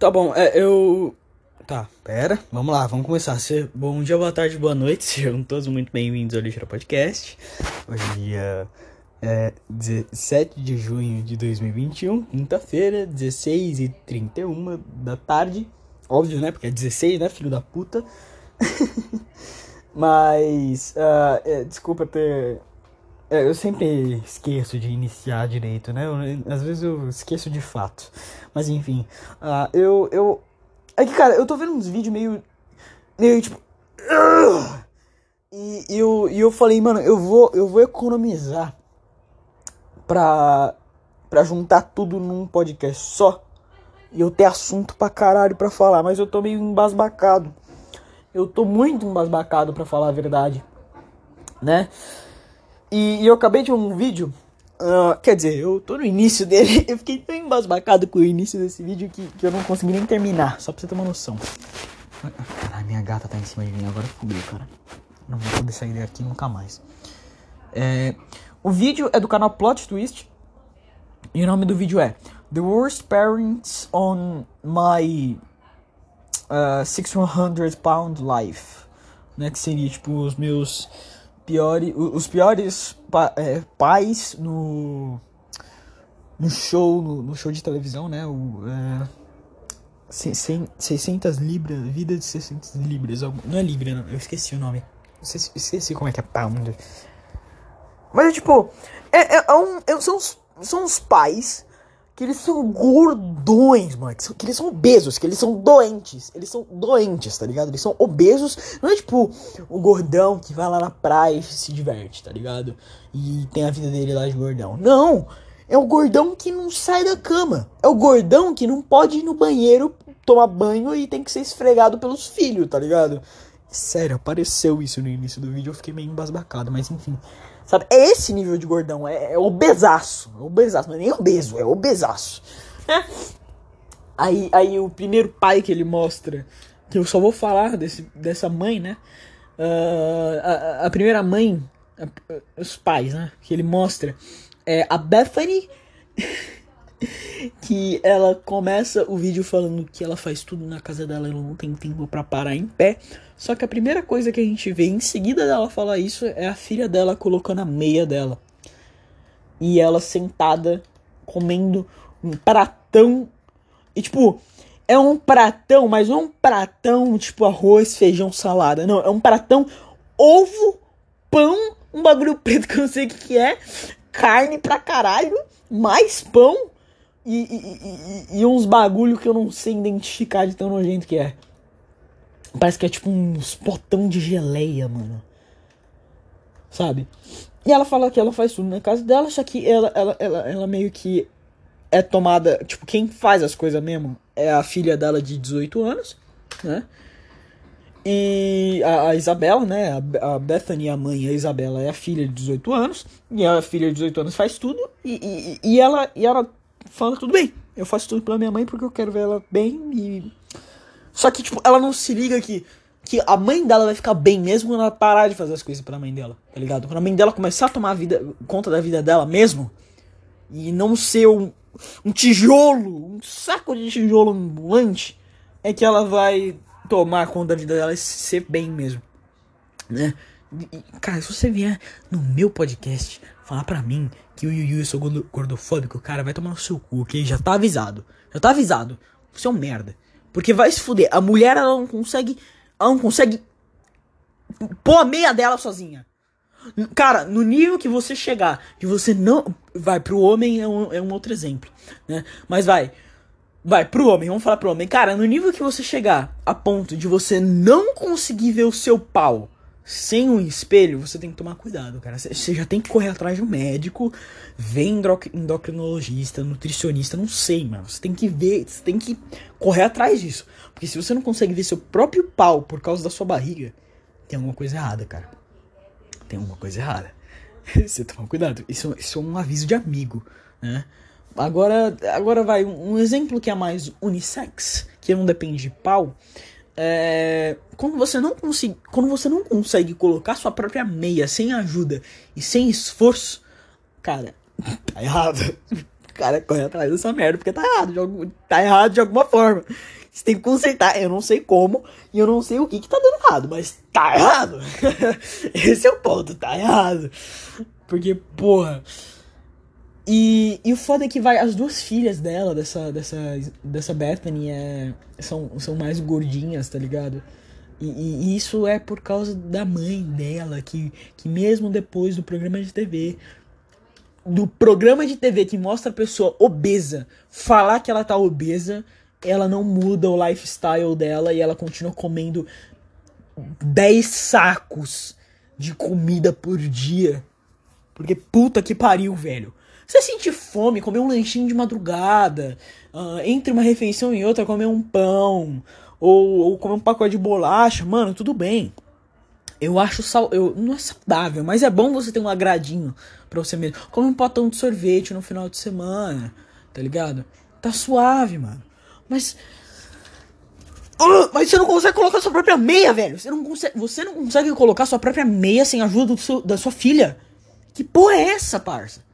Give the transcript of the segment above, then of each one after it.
Tá bom, é, eu. Tá, pera, vamos lá, vamos começar. Cê... Bom dia, boa tarde, boa noite, sejam todos muito bem-vindos ao Lixeira Podcast. Hoje é dia é, 17 de junho de 2021, quinta-feira, 16h31 da tarde. Óbvio, né? Porque é 16, né, filho da puta. Mas, uh, é, desculpa ter. É, eu sempre esqueço de iniciar direito, né? Eu, às vezes eu esqueço de fato. Mas enfim, uh, eu, eu. É que, cara, eu tô vendo uns vídeos meio. meio tipo. E, e, eu, e eu falei, mano, eu vou, eu vou economizar pra, pra juntar tudo num podcast só. E eu ter assunto pra caralho pra falar. Mas eu tô meio embasbacado. Eu tô muito embasbacado pra falar a verdade. Né? E, e eu acabei de ver um vídeo. Uh, quer dizer, eu tô no início dele. Eu fiquei tão embasbacado com o início desse vídeo que, que eu não consegui nem terminar. Só pra você ter uma noção. Caralho, minha gata tá em cima de mim agora fudeu, cara. Não vou poder sair daqui nunca mais. É, o vídeo é do canal Plot Twist. E o nome do vídeo é The Worst Parents on My uh, 600 Pound Life. Né, que seria tipo os meus os piores pa, é, pais no no show, no, no, show de televisão, né? O, é, 600 libras, vida de 600 libras. Não é libra, não, eu esqueci o nome. Esqueci, como é que é pound. Mas é tipo, é, é, é um, é, são, são os pais que eles são gordões, mano. Que, que, eles são obesos, que eles são doentes. Eles são doentes, tá ligado? Eles são obesos. Não é tipo o gordão que vai lá na praia e se diverte, tá ligado? E tem a vida dele lá de gordão. Não! É o gordão que não sai da cama. É o gordão que não pode ir no banheiro tomar banho e tem que ser esfregado pelos filhos, tá ligado? Sério, apareceu isso no início do vídeo, eu fiquei meio embasbacado, mas enfim. Sabe? É esse nível de gordão. É, é obesaço. É obesaço. Não é nem obeso, é obesaço. É. Aí, aí o primeiro pai que ele mostra. Que eu só vou falar desse, dessa mãe, né? Uh, a, a, primeira mãe. A, os pais, né? Que ele mostra. É a Bethany. que ela começa o vídeo falando que ela faz tudo na casa dela, ela não tem tempo para parar em pé. Só que a primeira coisa que a gente vê em seguida dela falar isso é a filha dela colocando a meia dela. E ela sentada comendo um pratão. E tipo, é um pratão, mas não um pratão tipo arroz, feijão, salada. Não, é um pratão ovo, pão, um bagulho preto que eu não sei o que é, carne pra caralho, mais pão e, e, e, uns bagulho que eu não sei identificar de tão nojento que é. Parece que é tipo uns potão de geleia, mano. Sabe? E ela fala que ela faz tudo na casa dela, só que ela, ela, ela, ela meio que é tomada. Tipo, quem faz as coisas mesmo é a filha dela de 18 anos, né? E a, a Isabela, né? A, a, Bethany, a mãe, a Isabela é a filha de 18 anos. E a filha de 18 anos faz tudo. E, e, e, ela, e ela fala: tudo bem, eu faço tudo pela minha mãe porque eu quero ver ela bem. E... Só que, tipo, ela não se liga que, que a mãe dela vai ficar bem mesmo quando ela parar de fazer as coisas pela mãe dela, tá ligado? Quando a mãe dela começar a tomar a vida, conta da vida dela mesmo e não ser um, um tijolo, um saco de tijolo ambulante, é que ela vai tomar conta da vida dela e ser bem mesmo, né? E, cara, se você vier no meu podcast falar pra mim que o Yu eu sou gordofóbico, cara, vai tomar no seu cu, ok? Já tá avisado. Já tá avisado. Você é um merda. Porque vai se fuder. A mulher, ela não consegue. Ela não consegue. pôr a meia dela sozinha. Cara, no nível que você chegar, que você não. Vai, pro homem é um, é um outro exemplo, né? Mas vai. Vai, pro homem, vamos falar pro homem. Cara, no nível que você chegar a ponto de você não conseguir ver o seu pau sem um espelho, você tem que tomar cuidado, cara. Você já tem que correr atrás de um médico, ver endocrinologista, nutricionista, não sei, mano. Você tem que ver, você tem que correr atrás disso. Porque se você não consegue ver seu próprio pau por causa da sua barriga, tem alguma coisa errada, cara. Tem alguma coisa errada. você toma cuidado. Isso, isso é um aviso de amigo, né? Agora, agora vai um exemplo que é mais unissex, que não depende de pau. É, quando você não consegue, quando você não consegue colocar sua própria meia sem ajuda e sem esforço, cara, tá errado. cara corre atrás dessa merda porque tá errado. Tá errado de alguma forma. Você tem que consertar. Eu não sei como e eu não sei o que que tá dando errado, mas tá errado. Esse é o ponto, tá errado. Porque, porra. E, e o foda é que vai, as duas filhas dela, dessa, dessa, dessa Bethany, é, são, são mais gordinhas, tá ligado? E, e, isso é por causa da mãe dela, que, que mesmo depois do programa de TV, do programa de TV que mostra a pessoa obesa, falar que ela tá obesa, ela não muda o lifestyle dela e ela continua comendo 10 sacos de comida por dia. Porque puta que pariu, velho. Você sentir fome, comer um lanchinho de madrugada, uh, entre uma refeição e outra, comer um pão, ou, ou comer um pacote de bolacha, mano, tudo bem. Eu acho sal, eu não é saudável, mas é bom você ter um agradinho pra você mesmo. Come um potão de sorvete no final de semana, tá ligado? Tá suave, mano. Mas uh, mas você não consegue colocar sua própria meia, velho. Você não consegue, você não consegue colocar sua própria meia sem a ajuda seu, da sua filha. Que porra é essa, parça?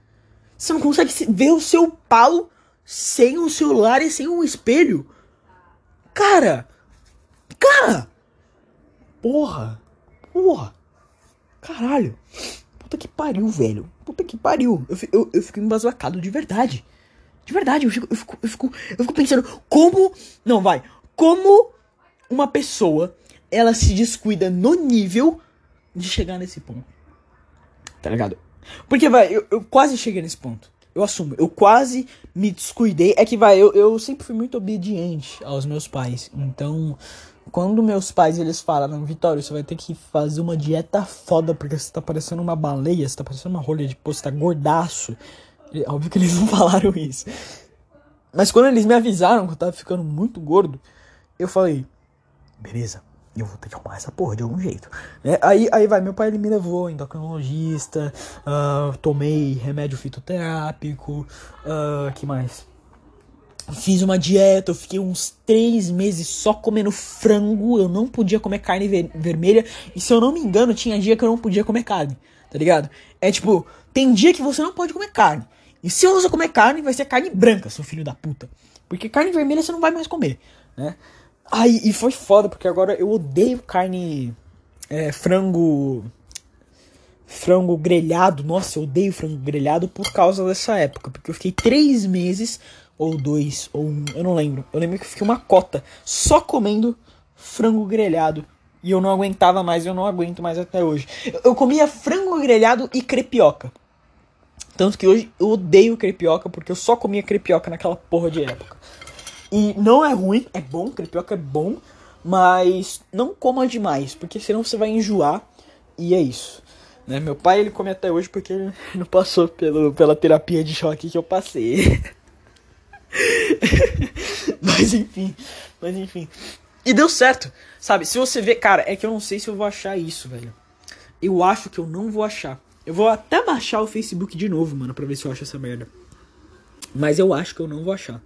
Você não consegue ver o seu pau sem o celular e sem um espelho. Cara! Cara! Porra! Porra! Caralho! Puta que pariu, velho. Puta que pariu. Eu, eu, eu fico embasbacado de verdade. De verdade, eu fico, eu, fico, eu, fico, eu fico pensando como. Não, vai. Como uma pessoa ela se descuida no nível de chegar nesse ponto. Tá ligado? Porque, vai, eu, eu quase cheguei nesse ponto. Eu assumo, eu quase me descuidei. É que, vai, eu, eu sempre fui muito obediente aos meus pais. Então, quando meus pais eles falaram, Vitório, você vai ter que fazer uma dieta foda, porque você tá parecendo uma baleia, você tá parecendo uma rolha de poço, tá gordaço. Óbvio que eles não falaram isso. Mas quando eles me avisaram que eu tava ficando muito gordo, eu falei, beleza, eu vou ter que arrumar essa porra de algum jeito. É, aí, aí vai, meu pai ele me levou endocrinologista, uh, tomei remédio fitoterápico, uh, que mais? Fiz uma dieta, eu fiquei uns três meses só comendo frango, eu não podia comer carne ver vermelha, e se eu não me engano, tinha dia que eu não podia comer carne, tá ligado? É tipo, tem dia que você não pode comer carne, e se você comer carne, vai ser carne branca, seu filho da puta. Porque carne vermelha você não vai mais comer, né? Ai, e foi foda, porque agora eu odeio carne. É, frango. Frango grelhado. Nossa, eu odeio frango grelhado por causa dessa época. Porque eu fiquei três meses, ou dois, ou um, eu não lembro. Eu lembro que eu fiquei uma cota só comendo frango grelhado. E eu não aguentava mais, eu não aguento mais até hoje. Eu, eu comia frango grelhado e crepioca. Tanto que hoje eu odeio crepioca, porque eu só comia crepioca naquela porra de época. E não é ruim, é bom, crepioca é bom, mas não coma demais, porque senão você vai enjoar e é isso. Né? Meu pai ele come até hoje porque ele não passou pelo, pela terapia de choque que eu passei. mas enfim, mas enfim. E deu certo, sabe? Se você vê, cara, é que eu não sei se eu vou achar isso, velho. Eu acho que eu não vou achar. Eu vou até baixar o Facebook de novo, mano, pra ver se eu acho essa merda. Mas eu acho que eu não vou achar.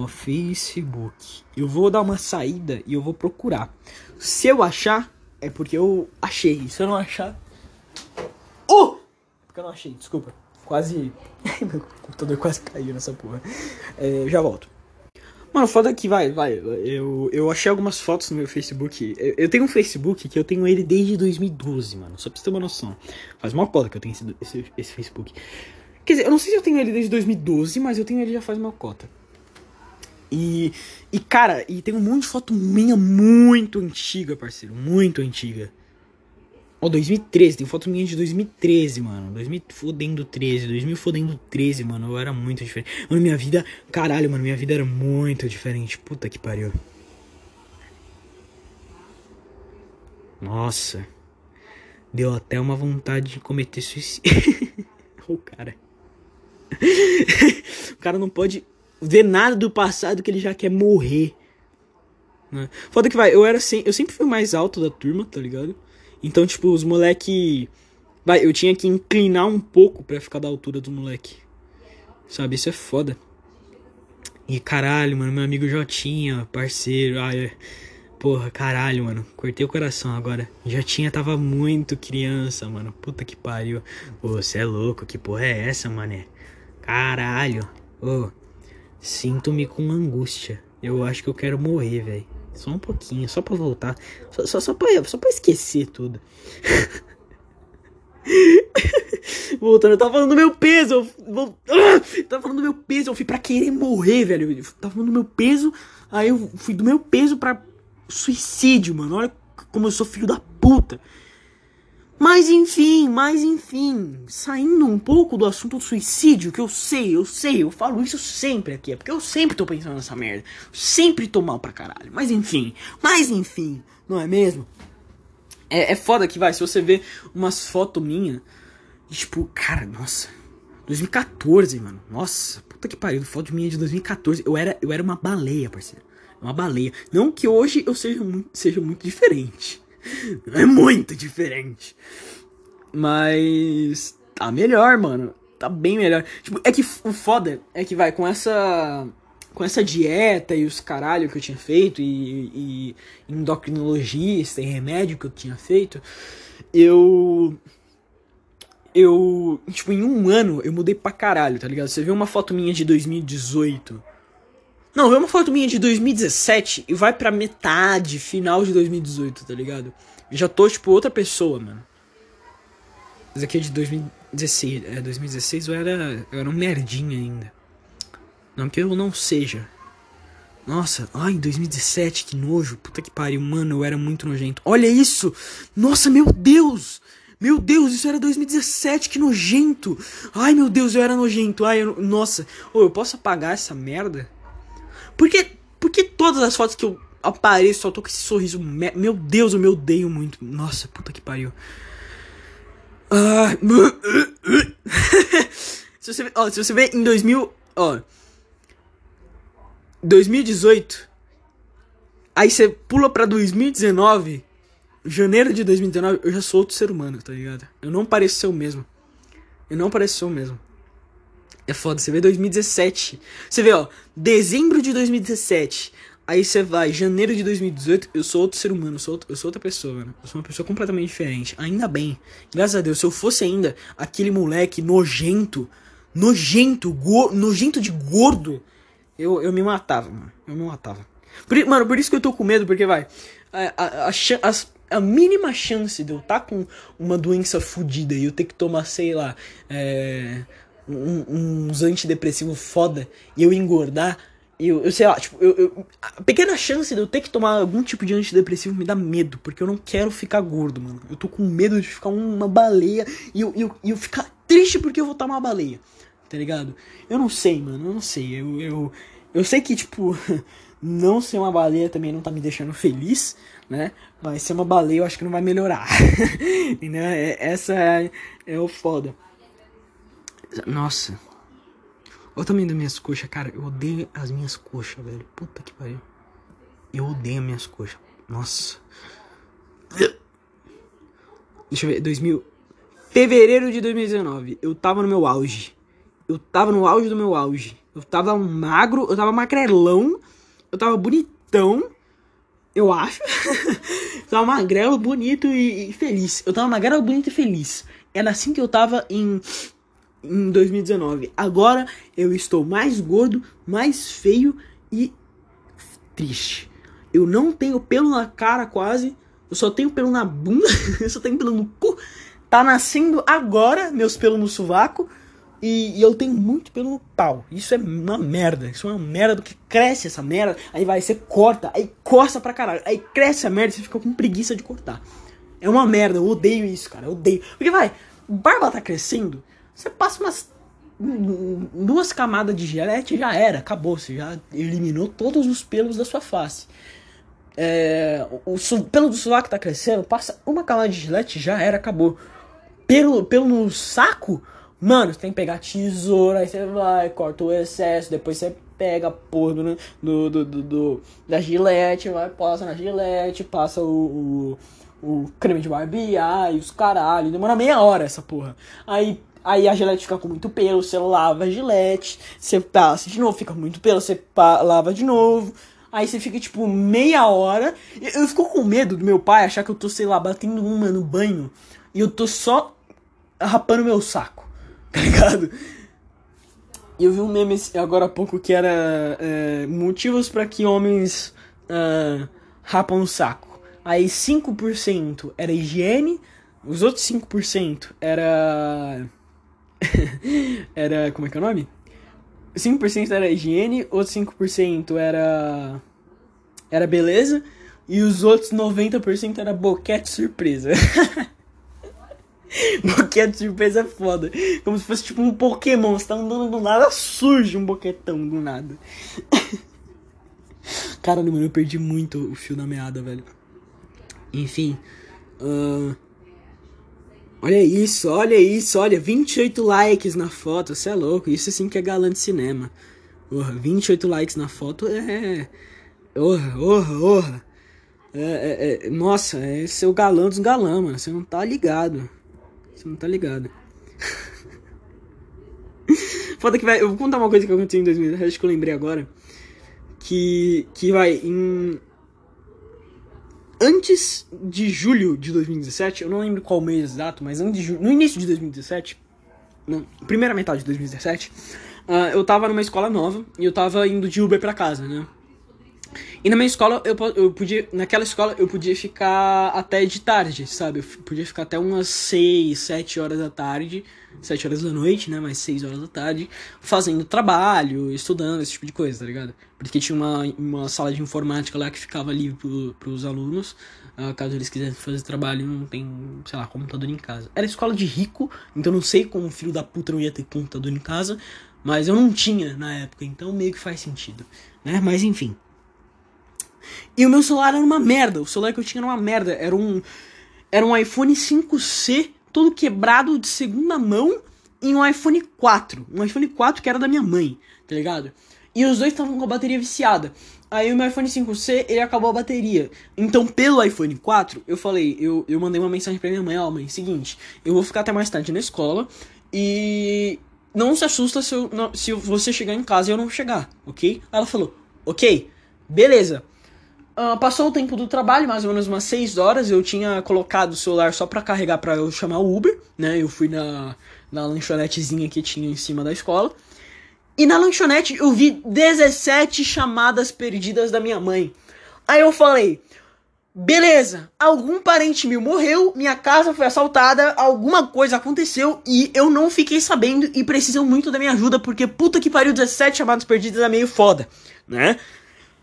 Ó, Facebook. Eu vou dar uma saída e eu vou procurar. Se eu achar, é porque eu achei. Se eu não achar. Oh! Porque eu não achei, desculpa. Quase. Meu computador quase caiu nessa porra. É, já volto. Mano, foda que vai, vai. Eu, eu achei algumas fotos no meu Facebook. Eu, eu, tenho um Facebook que eu tenho ele desde 2012, mano. Só pra você ter uma noção. Faz uma cota que eu tenho esse, esse, esse Facebook. Quer dizer, eu não sei se eu tenho ele desde 2012, mas eu tenho ele já faz uma cota. E, e, cara, e tem um monte de foto minha muito antiga, parceiro. Muito antiga. Ó, oh, 2013, tem foto minha de 2013, mano. 2000 fodendo 13, 2000 fodendo 13, mano. Eu era muito diferente. Mano, minha vida, caralho, mano, minha vida era muito diferente. Puta que pariu. Nossa. Deu até uma vontade de cometer suicídio. o cara. o cara não pode ver nada do passado que ele já quer morrer. Né? Foda que vai, eu era assim, eu sempre fui mais alto da turma, tá ligado? Então, tipo, os moleque. Vai, eu tinha que inclinar um pouco para ficar da altura do moleque. Sabe, isso é foda. E caralho, mano, meu amigo Jotinha, parceiro, ai, porra, caralho, mano, cortei o coração agora. Jotinha tava muito criança, mano, puta que pariu. Você é louco, que porra é essa, mané? Caralho. Oh, Sinto-me com angústia. Eu acho que eu quero morrer, velho. Só um pouquinho, só pra voltar. Só, só, só, pra, só pra esquecer tudo. Voltando, eu tava falando do meu peso. Eu, eu, eu tava falando do meu peso. Eu fui pra querer morrer, velho. Eu tava falando do meu peso. Aí eu fui do meu peso pra suicídio, mano. Olha como eu sou filho da puta. Mas enfim, mas enfim, saindo um pouco do assunto do suicídio, que eu sei, eu sei, eu falo isso sempre aqui, é porque eu sempre tô pensando nessa merda. Sempre tô mal pra caralho. Mas enfim, mas enfim, não é mesmo? É, é foda que vai, se você ver umas fotos minhas, tipo, cara, nossa, 2014, mano. Nossa, puta que pariu, foto minha de 2014. Eu era, eu era uma baleia, parceiro. Uma baleia. Não que hoje eu seja muito, seja muito diferente. É muito diferente. Mas tá melhor, mano. Tá bem melhor. Tipo, é que o foda é que vai com essa com essa dieta e os caralho que eu tinha feito e, e endocrinologista e remédio que eu tinha feito, eu eu, tipo, em um ano eu mudei pra caralho, tá ligado? Você vê uma foto minha de 2018 não, vê uma foto minha de 2017 e vai pra metade, final de 2018, tá ligado? Já tô, tipo, outra pessoa, mano. Esse aqui é de 2016. É, 2016 eu era, eu era um merdinha ainda. Não que eu não seja. Nossa, ai, 2017, que nojo. Puta que pariu, mano, eu era muito nojento. Olha isso! Nossa, meu Deus! Meu Deus, isso era 2017, que nojento! Ai, meu Deus, eu era nojento. Ai, eu, nossa. Ô, eu posso apagar essa merda? Porque, porque todas as fotos que eu apareço só tô com esse sorriso. Meu Deus, eu me odeio muito. Nossa, puta que pariu. Ah, se, você, ó, se você vê em 2000. Ó. 2018. Aí você pula pra 2019. Janeiro de 2019, eu já sou outro ser humano, tá ligado? Eu não pareço ser o mesmo. Eu não pareço ser o mesmo. É foda, você vê 2017. Você vê, ó, dezembro de 2017. Aí você vai, janeiro de 2018, eu sou outro ser humano, eu sou, outro, eu sou outra pessoa, mano. Eu sou uma pessoa completamente diferente. Ainda bem. Graças a Deus, se eu fosse ainda aquele moleque nojento, nojento, go, nojento de gordo, eu, eu me matava, mano. Eu me matava. Por, mano, por isso que eu tô com medo, porque vai. A, a, a, a, a mínima chance de eu estar tá com uma doença fodida e eu ter que tomar, sei lá, é um, uns antidepressivos foda e eu engordar, eu, eu sei lá, tipo, eu, eu, a pequena chance de eu ter que tomar algum tipo de antidepressivo me dá medo, porque eu não quero ficar gordo, mano. Eu tô com medo de ficar uma baleia e eu, eu, eu ficar triste porque eu vou tomar uma baleia, tá ligado? Eu não sei, mano, eu não sei. Eu, eu, eu sei que, tipo, não ser uma baleia também não tá me deixando feliz, né? Mas ser uma baleia eu acho que não vai melhorar. É, essa é, é o foda. Nossa. Olha o tamanho das minhas coxas, cara. Eu odeio as minhas coxas, velho. Puta que pariu. Eu odeio as minhas coxas. Nossa. Deixa eu ver. 2000. Fevereiro de 2019. Eu tava no meu auge. Eu tava no auge do meu auge. Eu tava magro. Eu tava magrelão. Eu tava bonitão. Eu acho. eu tava magrelo, bonito e, e feliz. Eu tava magrelo, bonito e feliz. Era assim que eu tava em em 2019. Agora eu estou mais gordo, mais feio e triste. Eu não tenho pelo na cara quase. Eu só tenho pelo na bunda. eu só tenho pelo no cu. Tá nascendo agora meus pelos no sovaco. E, e, eu tenho muito pelo no pau. Isso é uma merda. Isso é uma merda porque cresce essa merda. Aí vai, você corta, aí coça pra caralho. Aí cresce a merda e você fica com preguiça de cortar. É uma merda, eu odeio isso, cara. Eu odeio. Porque vai, barba tá crescendo. Você passa umas duas camadas de gilete já era, acabou, você já eliminou todos os pelos da sua face. É, o, pelo do sovaco tá crescendo, passa uma camada de gilete já era, acabou. Pelo, pelo no saco, mano, você tem que pegar tesoura, aí você vai, corta o excesso, depois você pega a porra do, do, do, do, do da gilete, vai, passa na gilete, passa o, o, o creme de barbear e os caralho, demora meia hora essa porra. Aí Aí a gilete fica com muito pelo, você lava a gilete, você passa de novo, fica muito pelo, você lava de novo. Aí você fica tipo meia hora. Eu, eu fico com medo do meu pai achar que eu tô, sei lá, batendo uma no banho e eu tô só rapando meu saco, tá ligado? eu vi um meme agora há pouco que era é, motivos para que homens uh, rapam o saco. Aí 5% era higiene, os outros 5% era. era. Como é que é o nome? 5% era higiene, outros 5% era. Era beleza, e os outros 90% era boquete surpresa. boquete surpresa é foda. Como se fosse tipo um Pokémon. Você tá andando do nada, surge um boquetão do nada. Cara, mano, eu perdi muito o fio da meada, velho. Enfim. Uh... Olha isso, olha isso, olha. 28 likes na foto, você é louco. Isso sim que é galã de cinema. Porra, 28 likes na foto é. Orra, orra, orra. É, é, é, nossa, é seu galã dos galã, mano. Você não tá ligado. Você não tá ligado. Foda que vai. Eu vou contar uma coisa que aconteceu em 2010, acho que eu lembrei agora. Que. Que vai. Em. Antes de julho de 2017, eu não lembro qual mês exato, mas antes de julho, no início de 2017, na primeira metade de 2017, uh, eu tava numa escola nova e eu tava indo de Uber pra casa, né? E na minha escola, eu, eu podia. Naquela escola, eu podia ficar até de tarde, sabe? Eu podia ficar até umas 6, 7 horas da tarde. 7 horas da noite, né? Mais 6 horas da tarde. Fazendo trabalho, estudando, esse tipo de coisa, tá ligado? Porque tinha uma, uma sala de informática lá que ficava livre pro, pros alunos. Uh, caso eles quisessem fazer trabalho, não tem, sei lá, computador em casa. Era escola de rico, então não sei como o filho da puta não ia ter computador em casa. Mas eu não tinha na época, então meio que faz sentido, né? Mas enfim. E o meu celular era uma merda. O celular que eu tinha era uma merda. Era um, era um iPhone 5C, todo quebrado de segunda mão, e um iPhone 4. Um iPhone 4 que era da minha mãe, tá ligado? E os dois estavam com a bateria viciada. Aí o meu iPhone 5C, ele acabou a bateria. Então, pelo iPhone 4, eu falei, eu, eu mandei uma mensagem pra minha mãe, ó, oh, mãe, seguinte, eu vou ficar até mais tarde na escola e não se assusta se, eu, se você chegar em casa e eu não chegar, ok? Ela falou, ok, beleza. Uh, passou o tempo do trabalho, mais ou menos umas 6 horas. Eu tinha colocado o celular só pra carregar pra eu chamar o Uber, né? Eu fui na, na lanchonetezinha que tinha em cima da escola. E na lanchonete eu vi 17 chamadas perdidas da minha mãe. Aí eu falei: beleza, algum parente meu morreu, minha casa foi assaltada, alguma coisa aconteceu e eu não fiquei sabendo e precisam muito da minha ajuda porque puta que pariu, 17 chamadas perdidas é meio foda, né?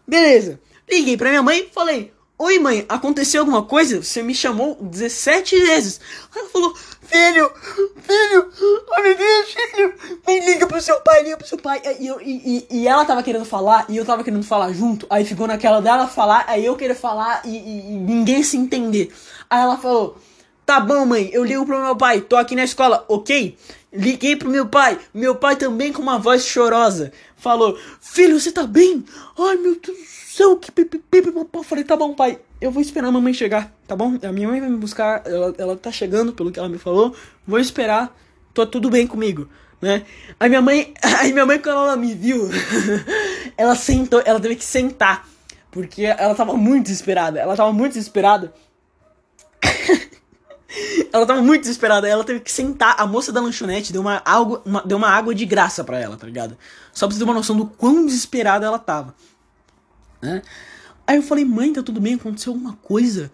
Beleza. Liguei pra minha mãe e falei: Oi, mãe, aconteceu alguma coisa? Você me chamou 17 vezes. Ela falou: Filho, filho, meu Deus, filho, vem, liga pro seu pai, liga pro seu pai. E, eu, e, e, e ela tava querendo falar e eu tava querendo falar junto. Aí ficou naquela dela falar, aí eu queria falar e, e, e ninguém se entender. Aí ela falou: Tá bom, mãe, eu ligo pro meu pai, tô aqui na escola, ok? Liguei pro meu pai, meu pai também com uma voz chorosa. Falou: Filho, você tá bem? Ai meu Deus céu, que pipipipipopó. Falei, tá bom, pai, eu vou esperar a mamãe chegar, tá bom? A minha mãe vai me buscar, ela, ela tá chegando, pelo que ela me falou. Vou esperar, tô tudo bem comigo, né? Aí minha mãe, aí minha mãe, quando ela me viu, ela sentou, ela teve que sentar. Porque ela tava muito desesperada, ela tava muito desesperada. ela tava muito desesperada, ela teve que sentar. A moça da lanchonete deu uma, água, uma, deu uma água de graça pra ela, tá ligado? Só pra você ter uma noção do quão desesperada ela tava né? Aí eu falei, mãe, tá tudo bem? Aconteceu alguma coisa?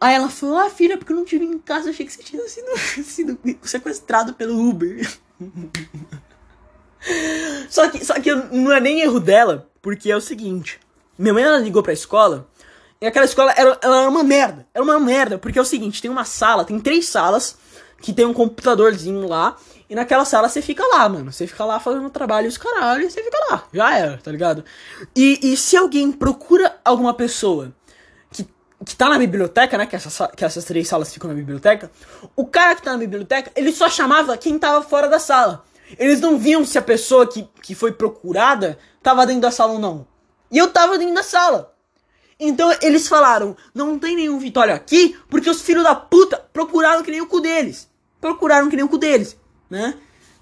Aí ela falou, ah, filha, porque eu não tive em casa, achei que você tinha sido, sido sequestrado pelo Uber. só que, só que não é nem erro dela, porque é o seguinte, minha mãe ela ligou pra escola, e aquela escola era, ela era uma merda, era uma merda, porque é o seguinte, tem uma sala, tem três salas, que tem um computadorzinho lá, e naquela sala você fica lá, mano. Você fica lá fazendo trabalho os caralho, você fica lá. Já era, tá ligado? E, e se alguém procura alguma pessoa que, que tá na biblioteca, né? Que, essa, que essas três salas ficam na biblioteca. O cara que tá na biblioteca, ele só chamava quem tava fora da sala. Eles não viam se a pessoa que, que foi procurada tava dentro da sala ou não. E eu tava dentro da sala. Então eles falaram: não tem nenhum Vitória aqui, porque os filhos da puta procuraram que nem o cu deles. Procuraram que nem o cu deles né?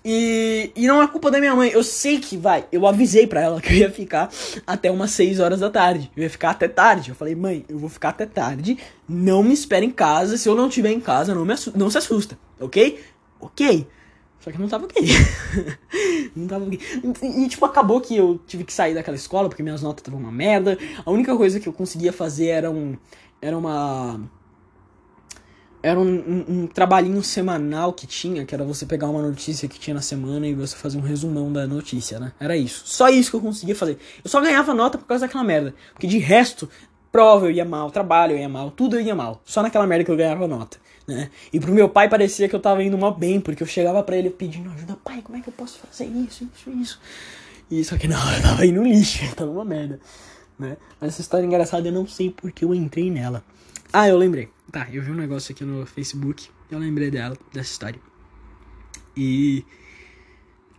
E, e não é culpa da minha mãe. Eu sei que vai. Eu avisei pra ela que eu ia ficar até umas 6 horas da tarde. Eu ia ficar até tarde. Eu falei, mãe, eu vou ficar até tarde. Não me espere em casa. Se eu não estiver em casa, não, me não se assusta, ok? Ok. Só que não tava ok. não tava ok. E, e, tipo, acabou que eu tive que sair daquela escola porque minhas notas estavam uma merda. A única coisa que eu conseguia fazer era um. Era uma. Era um, um, um, trabalhinho semanal que tinha, que era você pegar uma notícia que tinha na semana e você fazer um resumão da notícia, né? Era isso. Só isso que eu conseguia fazer. Eu só ganhava nota por causa daquela merda. Porque de resto, prova eu ia mal, trabalho eu ia mal, tudo eu ia mal. Só naquela merda que eu ganhava nota, né? E pro meu pai parecia que eu tava indo mal bem, porque eu chegava para ele pedindo ajuda, pai, como é que eu posso fazer isso, isso, isso? E só que não, eu tava indo no lixo, tava uma merda, né? Mas essa história engraçada eu não sei porque eu entrei nela. Ah, eu lembrei. Tá, eu vi um negócio aqui no Facebook, eu lembrei dela, dessa história. E.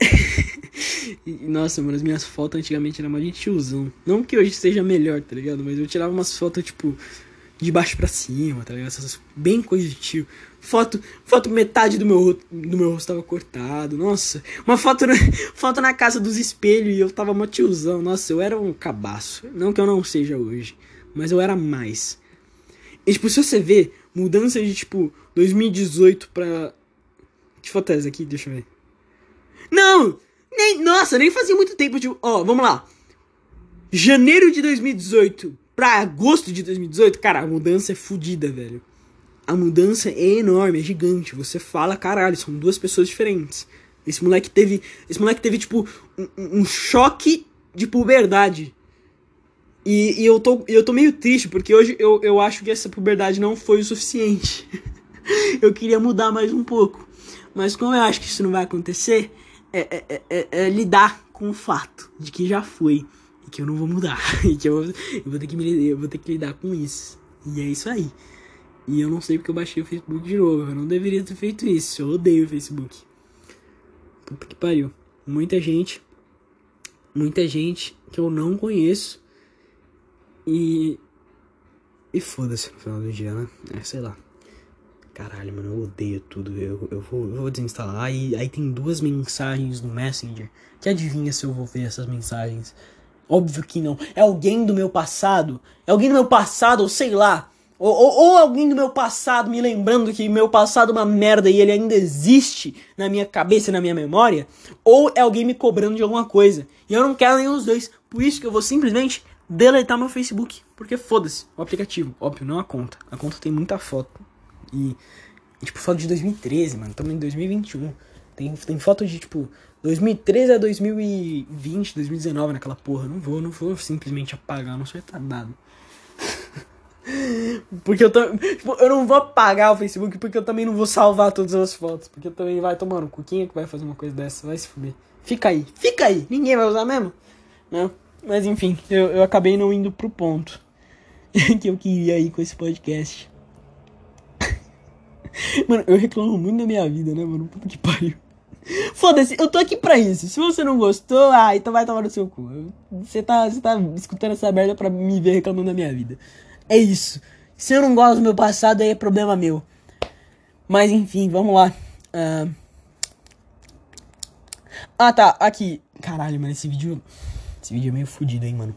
nossa, mano, as minhas fotos antigamente eram mais de tiozão. Não que hoje seja melhor, tá ligado? Mas eu tirava umas fotos, tipo, de baixo para cima, tá ligado? Essas bem coisa de tio. Foto, foto metade do meu, do meu rosto tava cortado. Nossa, uma foto na, foto na casa dos espelhos e eu tava mó tiozão. Nossa, eu era um cabaço. Não que eu não seja hoje, mas eu era mais. E, tipo, se você vê mudança de, tipo, 2018 pra. Que foto é essa aqui? Deixa eu ver. Não! Nem, nossa, nem fazia muito tempo, tipo, ó, vamos lá. Janeiro de 2018 pra agosto de 2018, cara, a mudança é fodida, velho. A mudança é enorme, é gigante. Você fala, caralho, são duas pessoas diferentes. Esse moleque teve. Esse moleque teve, tipo, um, um choque de puberdade. E, e, eu, tô, eu tô meio triste, porque hoje eu, eu acho que essa puberdade não foi o suficiente. eu queria mudar mais um pouco. Mas como eu acho que isso não vai acontecer, é, é, é, é lidar com o fato de que já foi. E que eu não vou mudar. E que eu, eu, vou ter que me, eu vou ter que lidar com isso. E é isso aí. E eu não sei porque eu baixei o Facebook de novo. Eu não deveria ter feito isso. Eu odeio o Facebook. Puta que pariu. Muita gente. Muita gente que eu não conheço e. E foda-se no final do dia, né? É, sei lá. Caralho, mano, eu odeio tudo. Eu, eu, vou, eu vou desinstalar. E aí tem duas mensagens no Messenger. Que adivinha se eu vou ver essas mensagens? Óbvio que não. É alguém do meu passado. É alguém do meu passado, ou sei lá. Ou, ou, ou, alguém do meu passado me lembrando que meu passado é uma merda e ele ainda existe na minha cabeça e na minha memória. Ou é alguém me cobrando de alguma coisa. E eu não quero nenhum dos dois. Por isso que eu vou simplesmente deletar meu Facebook. Porque foda-se, o aplicativo. Óbvio, não a conta. A conta tem muita foto. E, e tipo, foto de 2013, mano. Em 2021. Tem, tem foto de, tipo, 2013 a 2020, 2019 naquela porra. Não vou, não vou simplesmente apagar, não sou retardado. porque eu, tô, tipo, eu não vou apagar o Facebook porque eu também não vou salvar todas as fotos. Porque eu também vai tomando. Quem é que vai fazer uma coisa dessa? Vai se fuder. Fica aí, fica aí. Ninguém vai usar mesmo? Não. Mas enfim, eu, eu acabei não indo pro ponto que eu queria ir com esse podcast. mano, eu reclamo muito da minha vida, né, mano? Puta que pariu. Foda-se, eu tô aqui pra isso. Se você não gostou, ah, então vai tomar no seu cu. Você tá, você tá escutando essa merda pra me ver reclamando da minha vida. É isso. Se eu não gosto do meu passado, aí é problema meu. Mas enfim, vamos lá. Uh... Ah, tá. Aqui. Caralho, mano, esse vídeo. Esse vídeo é meio fudido, hein, mano.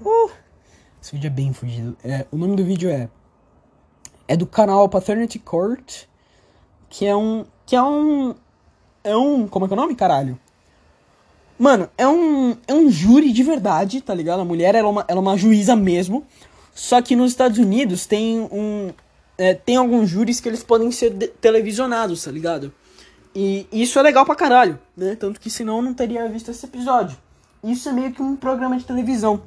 Uh, esse vídeo é bem fudido. É, o nome do vídeo é. É do canal Paternity Court. Que é um. Que é um. É um. Como é que é o nome, caralho? Mano, é um. É um júri de verdade, tá ligado? A mulher ela é uma, ela é uma juíza mesmo. Só que nos Estados Unidos tem um. É, tem alguns júris que eles podem ser televisionados, tá ligado? E isso é legal pra caralho, né? Tanto que senão eu não teria visto esse episódio isso é meio que um programa de televisão.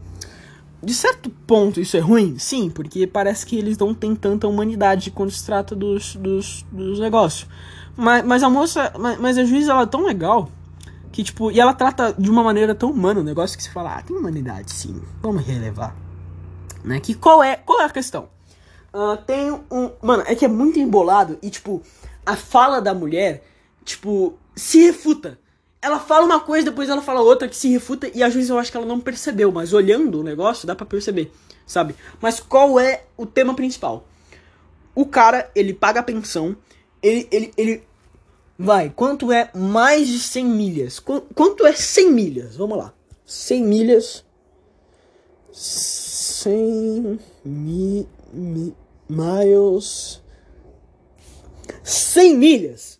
De certo ponto, isso é ruim? Sim, porque parece que eles não têm tanta humanidade quando se trata dos, dos, dos negócios. Mas, mas a moça, mas, mas a juíza, ela é tão legal que, tipo, e ela trata de uma maneira tão humana o negócio que se fala, ah, tem humanidade sim, vamos relevar. Né? Que qual é, qual é a questão? Uh, tem um. Mano, é que é muito embolado e, tipo, a fala da mulher, tipo, se refuta ela fala uma coisa, depois ela fala outra que se refuta, e às vezes eu acho que ela não percebeu, mas olhando o negócio dá para perceber, sabe? Mas qual é o tema principal? O cara, ele paga a pensão, ele, ele, ele vai, quanto é mais de 100 milhas? Qu quanto é 100 milhas? Vamos lá. 100 milhas 100 mi, mi, miles 100 milhas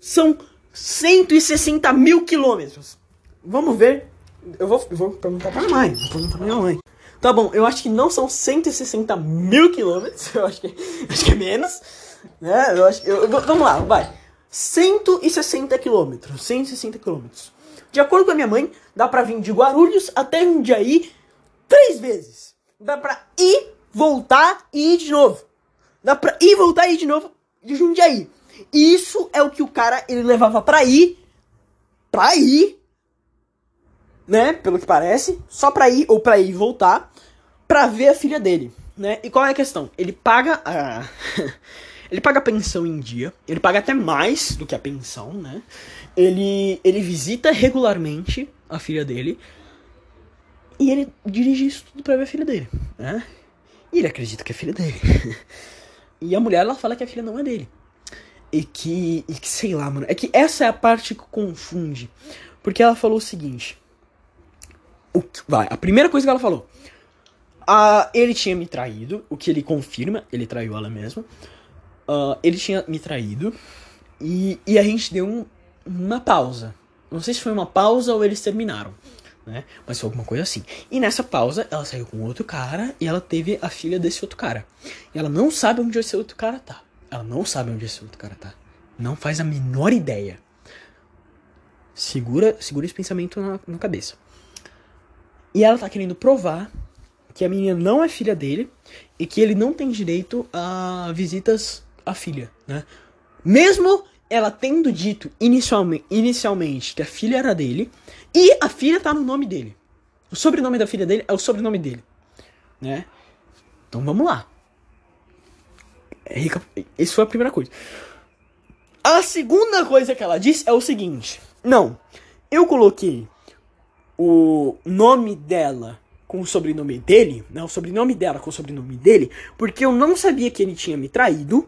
são 160 mil quilômetros. Vamos ver. Eu vou, vou perguntar pra minha mãe. Vou perguntar pra minha mãe. Tá bom, eu acho que não são 160 mil quilômetros. Eu acho que, acho que é menos. Né? Eu acho, eu, eu, vamos lá, vai. 160 quilômetros. 160 quilômetros. De acordo com a minha mãe, dá pra vir de Guarulhos até Jundiaí três vezes. Dá pra ir, voltar e ir de novo. Dá pra ir, voltar e ir de novo de Jundiaí. Isso é o que o cara ele levava pra ir. Pra ir. Né? Pelo que parece. Só pra ir ou pra ir e voltar. Pra ver a filha dele. Né? E qual é a questão? Ele paga a. ele paga a pensão em dia. Ele paga até mais do que a pensão, né? Ele, ele visita regularmente a filha dele. E ele dirige isso tudo pra ver a filha dele, né? E ele acredita que é filha dele. e a mulher, ela fala que a filha não é dele. E que, e que, sei lá, mano. É que essa é a parte que confunde. Porque ela falou o seguinte. O, vai, a primeira coisa que ela falou. Uh, ele tinha me traído, o que ele confirma, ele traiu ela mesmo. Uh, ele tinha me traído. E, e a gente deu um, uma pausa. Não sei se foi uma pausa ou eles terminaram. Né? Mas foi alguma coisa assim. E nessa pausa, ela saiu com outro cara e ela teve a filha desse outro cara. E ela não sabe onde esse outro cara tá. Ela não sabe onde esse outro cara tá. Não faz a menor ideia. Segura, segura esse pensamento na, na cabeça. E ela tá querendo provar que a menina não é filha dele e que ele não tem direito a visitas à filha, né? Mesmo ela tendo dito inicialmente, inicialmente que a filha era dele e a filha tá no nome dele. O sobrenome da filha dele é o sobrenome dele, né? Então vamos lá. Isso foi a primeira coisa. A segunda coisa que ela disse é o seguinte: Não, eu coloquei o nome dela com o sobrenome dele, não, o sobrenome dela com o sobrenome dele, porque eu não sabia que ele tinha me traído.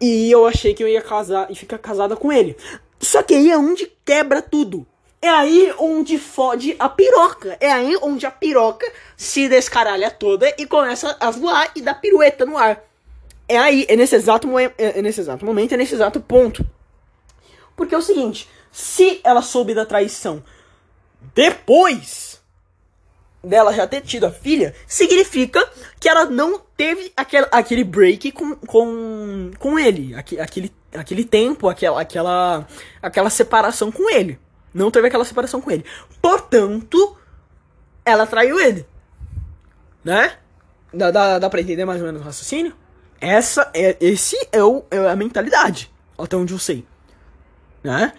E eu achei que eu ia casar e ficar casada com ele. Só que aí é onde quebra tudo. É aí onde fode a piroca. É aí onde a piroca se descaralha toda e começa a voar e dar pirueta no ar. É aí, é nesse exato, é, é nesse exato momento, é nesse exato ponto. Porque é o seguinte, se ela soube da traição depois dela já ter tido a filha, significa que ela não teve aquele, aquele break com, com, com ele, aquele, aquele tempo, aquela, aquela, aquela separação com ele não teve aquela separação com ele. Portanto, ela traiu ele. Né? Dá, dá, dá pra entender mais ou menos o raciocínio? Essa é, esse é, o, é a mentalidade. Até onde eu sei. Né?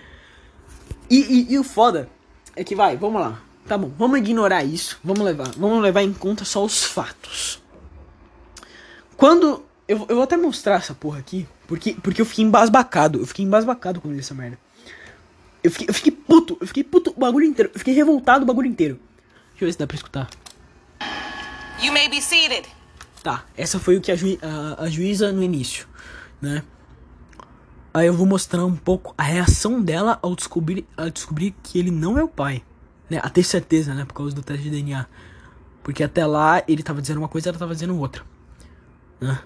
E, e, e o foda é que vai, vamos lá. Tá bom, vamos ignorar isso. Vamos levar, vamos levar em conta só os fatos. Quando. Eu, eu vou até mostrar essa porra aqui. Porque, porque eu fiquei embasbacado. Eu fiquei embasbacado com essa merda. Eu fiquei, eu fiquei puto, eu fiquei puto o bagulho inteiro. Eu fiquei revoltado o bagulho inteiro. Deixa eu ver se dá pra escutar. You may be seated. Tá, essa foi o que a, ju a, a juíza no início, né? Aí eu vou mostrar um pouco a reação dela ao descobrir, ao descobrir que ele não é o pai. Né? A ter certeza, né? Por causa do teste de DNA. Porque até lá ele tava dizendo uma coisa e ela tava dizendo outra. Né?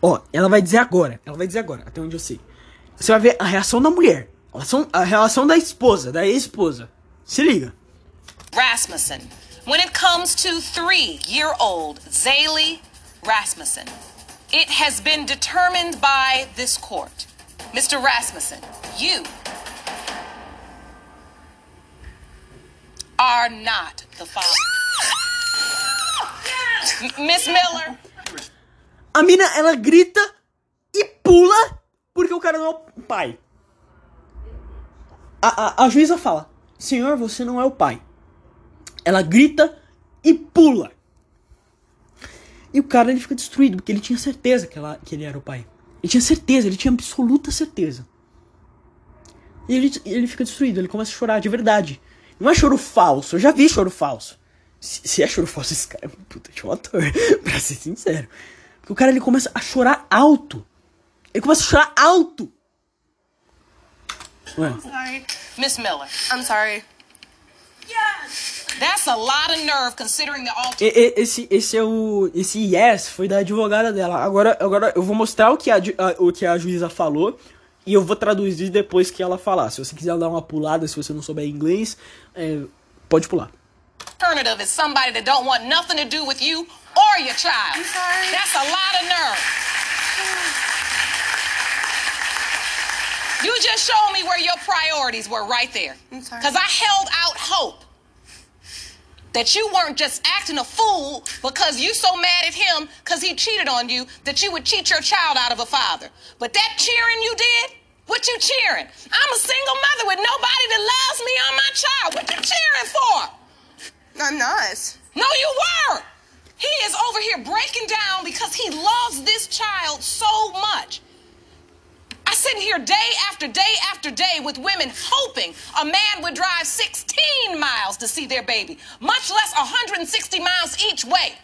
Ó, ela vai dizer agora. Ela vai dizer agora, até onde eu sei. Você vai ver a reação da mulher. A reação, a da esposa, da ex-esposa. Se liga. Rasmussen. When it comes to three-year-old Zaylee Rasmussen, it has been determined by this court. Mr. Rasmussen, you are not the father. Miss Miller. A mina, ela grita e pula porque o cara não é o pai. A, a, a juíza fala: Senhor, você não é o pai. Ela grita e pula. E o cara ele fica destruído, porque ele tinha certeza que, ela, que ele era o pai. Ele tinha certeza, ele tinha absoluta certeza. E ele, ele fica destruído, ele começa a chorar de verdade. Não é choro falso, eu já vi choro falso. Se, se é choro falso, esse cara é um puta de um ator, pra ser sincero. Porque o cara ele começa a chorar alto. Ele começa a chorar alto. I'm sorry. Miss Miller, I'm sorry. Yes. That's a lot of nerve considering the alter... Esse, esse é o. Esse yes foi da advogada dela. Agora, agora eu vou mostrar o que a, a, o que a juíza falou. E eu vou traduzir depois que ela falar. Se você quiser dar uma pulada, se você não souber inglês, é, pode pular. Alternative is somebody that don't want nothing to do with you or your child. I'm sorry. That's a lot of nerve. You just showed me where your priorities were right there. I'm sorry. Because I held out hope that you weren't just acting a fool because you so mad at him because he cheated on you that you would cheat your child out of a father. But that cheering you did, what you cheering? I'm a single mother with nobody that loves me or my child. What you cheering for? I'm not. No, you were. He is over here breaking down because he loves this child so much. I sit here day after day after day with women hoping a man would drive 16 miles to see their baby, much less 160 miles each way,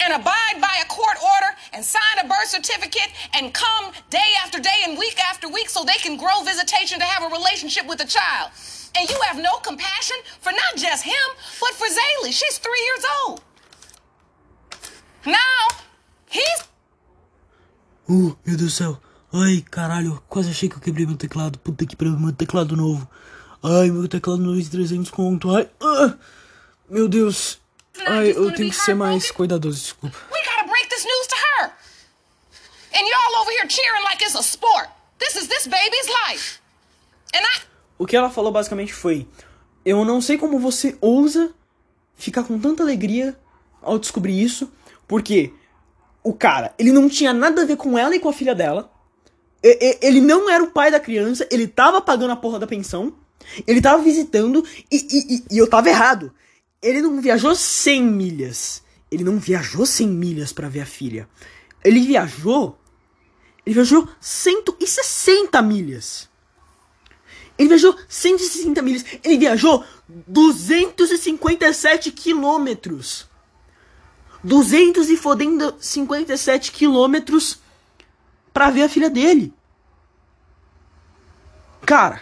and abide by a court order and sign a birth certificate and come day after day and week after week so they can grow visitation to have a relationship with a child. And you have no compassion for not just him, but for Zaylee. She's three years old. Now, he's. Oh, meu Deus do céu. Ai, caralho, quase achei que eu quebrei meu teclado. Puta que pariu, meu teclado novo. Ai, meu teclado novo de 300 conto. Ai, ah, meu Deus. Ai, eu tenho que ser mais cuidadoso, desculpa. We gotta break this news to her. And y'all over here cheering like it's a sport. This is this baby's life. And I... O que ela falou basicamente foi: Eu não sei como você ousa ficar com tanta alegria ao descobrir isso, porque o cara, ele não tinha nada a ver com ela e com a filha dela. Ele não era o pai da criança, ele tava pagando a porra da pensão, ele tava visitando e, e, e eu tava errado. Ele não viajou 100 milhas. Ele não viajou 100 milhas para ver a filha. Ele viajou. Ele viajou 160 milhas. Ele viajou 160 milhas. Ele viajou 257 quilômetros. 257 quilômetros para ver a filha dele. Cara,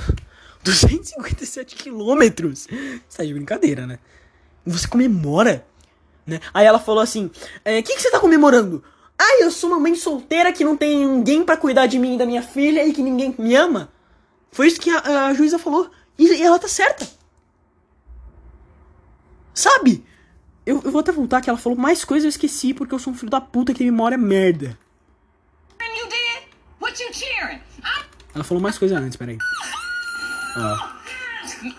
257 quilômetros. Isso tá de brincadeira, né? Você comemora, né? Aí ela falou assim: O é, que, que você tá comemorando? Ah, eu sou uma mãe solteira que não tem ninguém para cuidar de mim e da minha filha e que ninguém me ama. Foi isso que a, a juíza falou. E, e, ela tá certa. Sabe? Eu, eu vou até voltar que ela falou mais coisas eu esqueci porque eu sou um filho da puta que memória é merda. Ela falou mais coisa antes, peraí. Ó.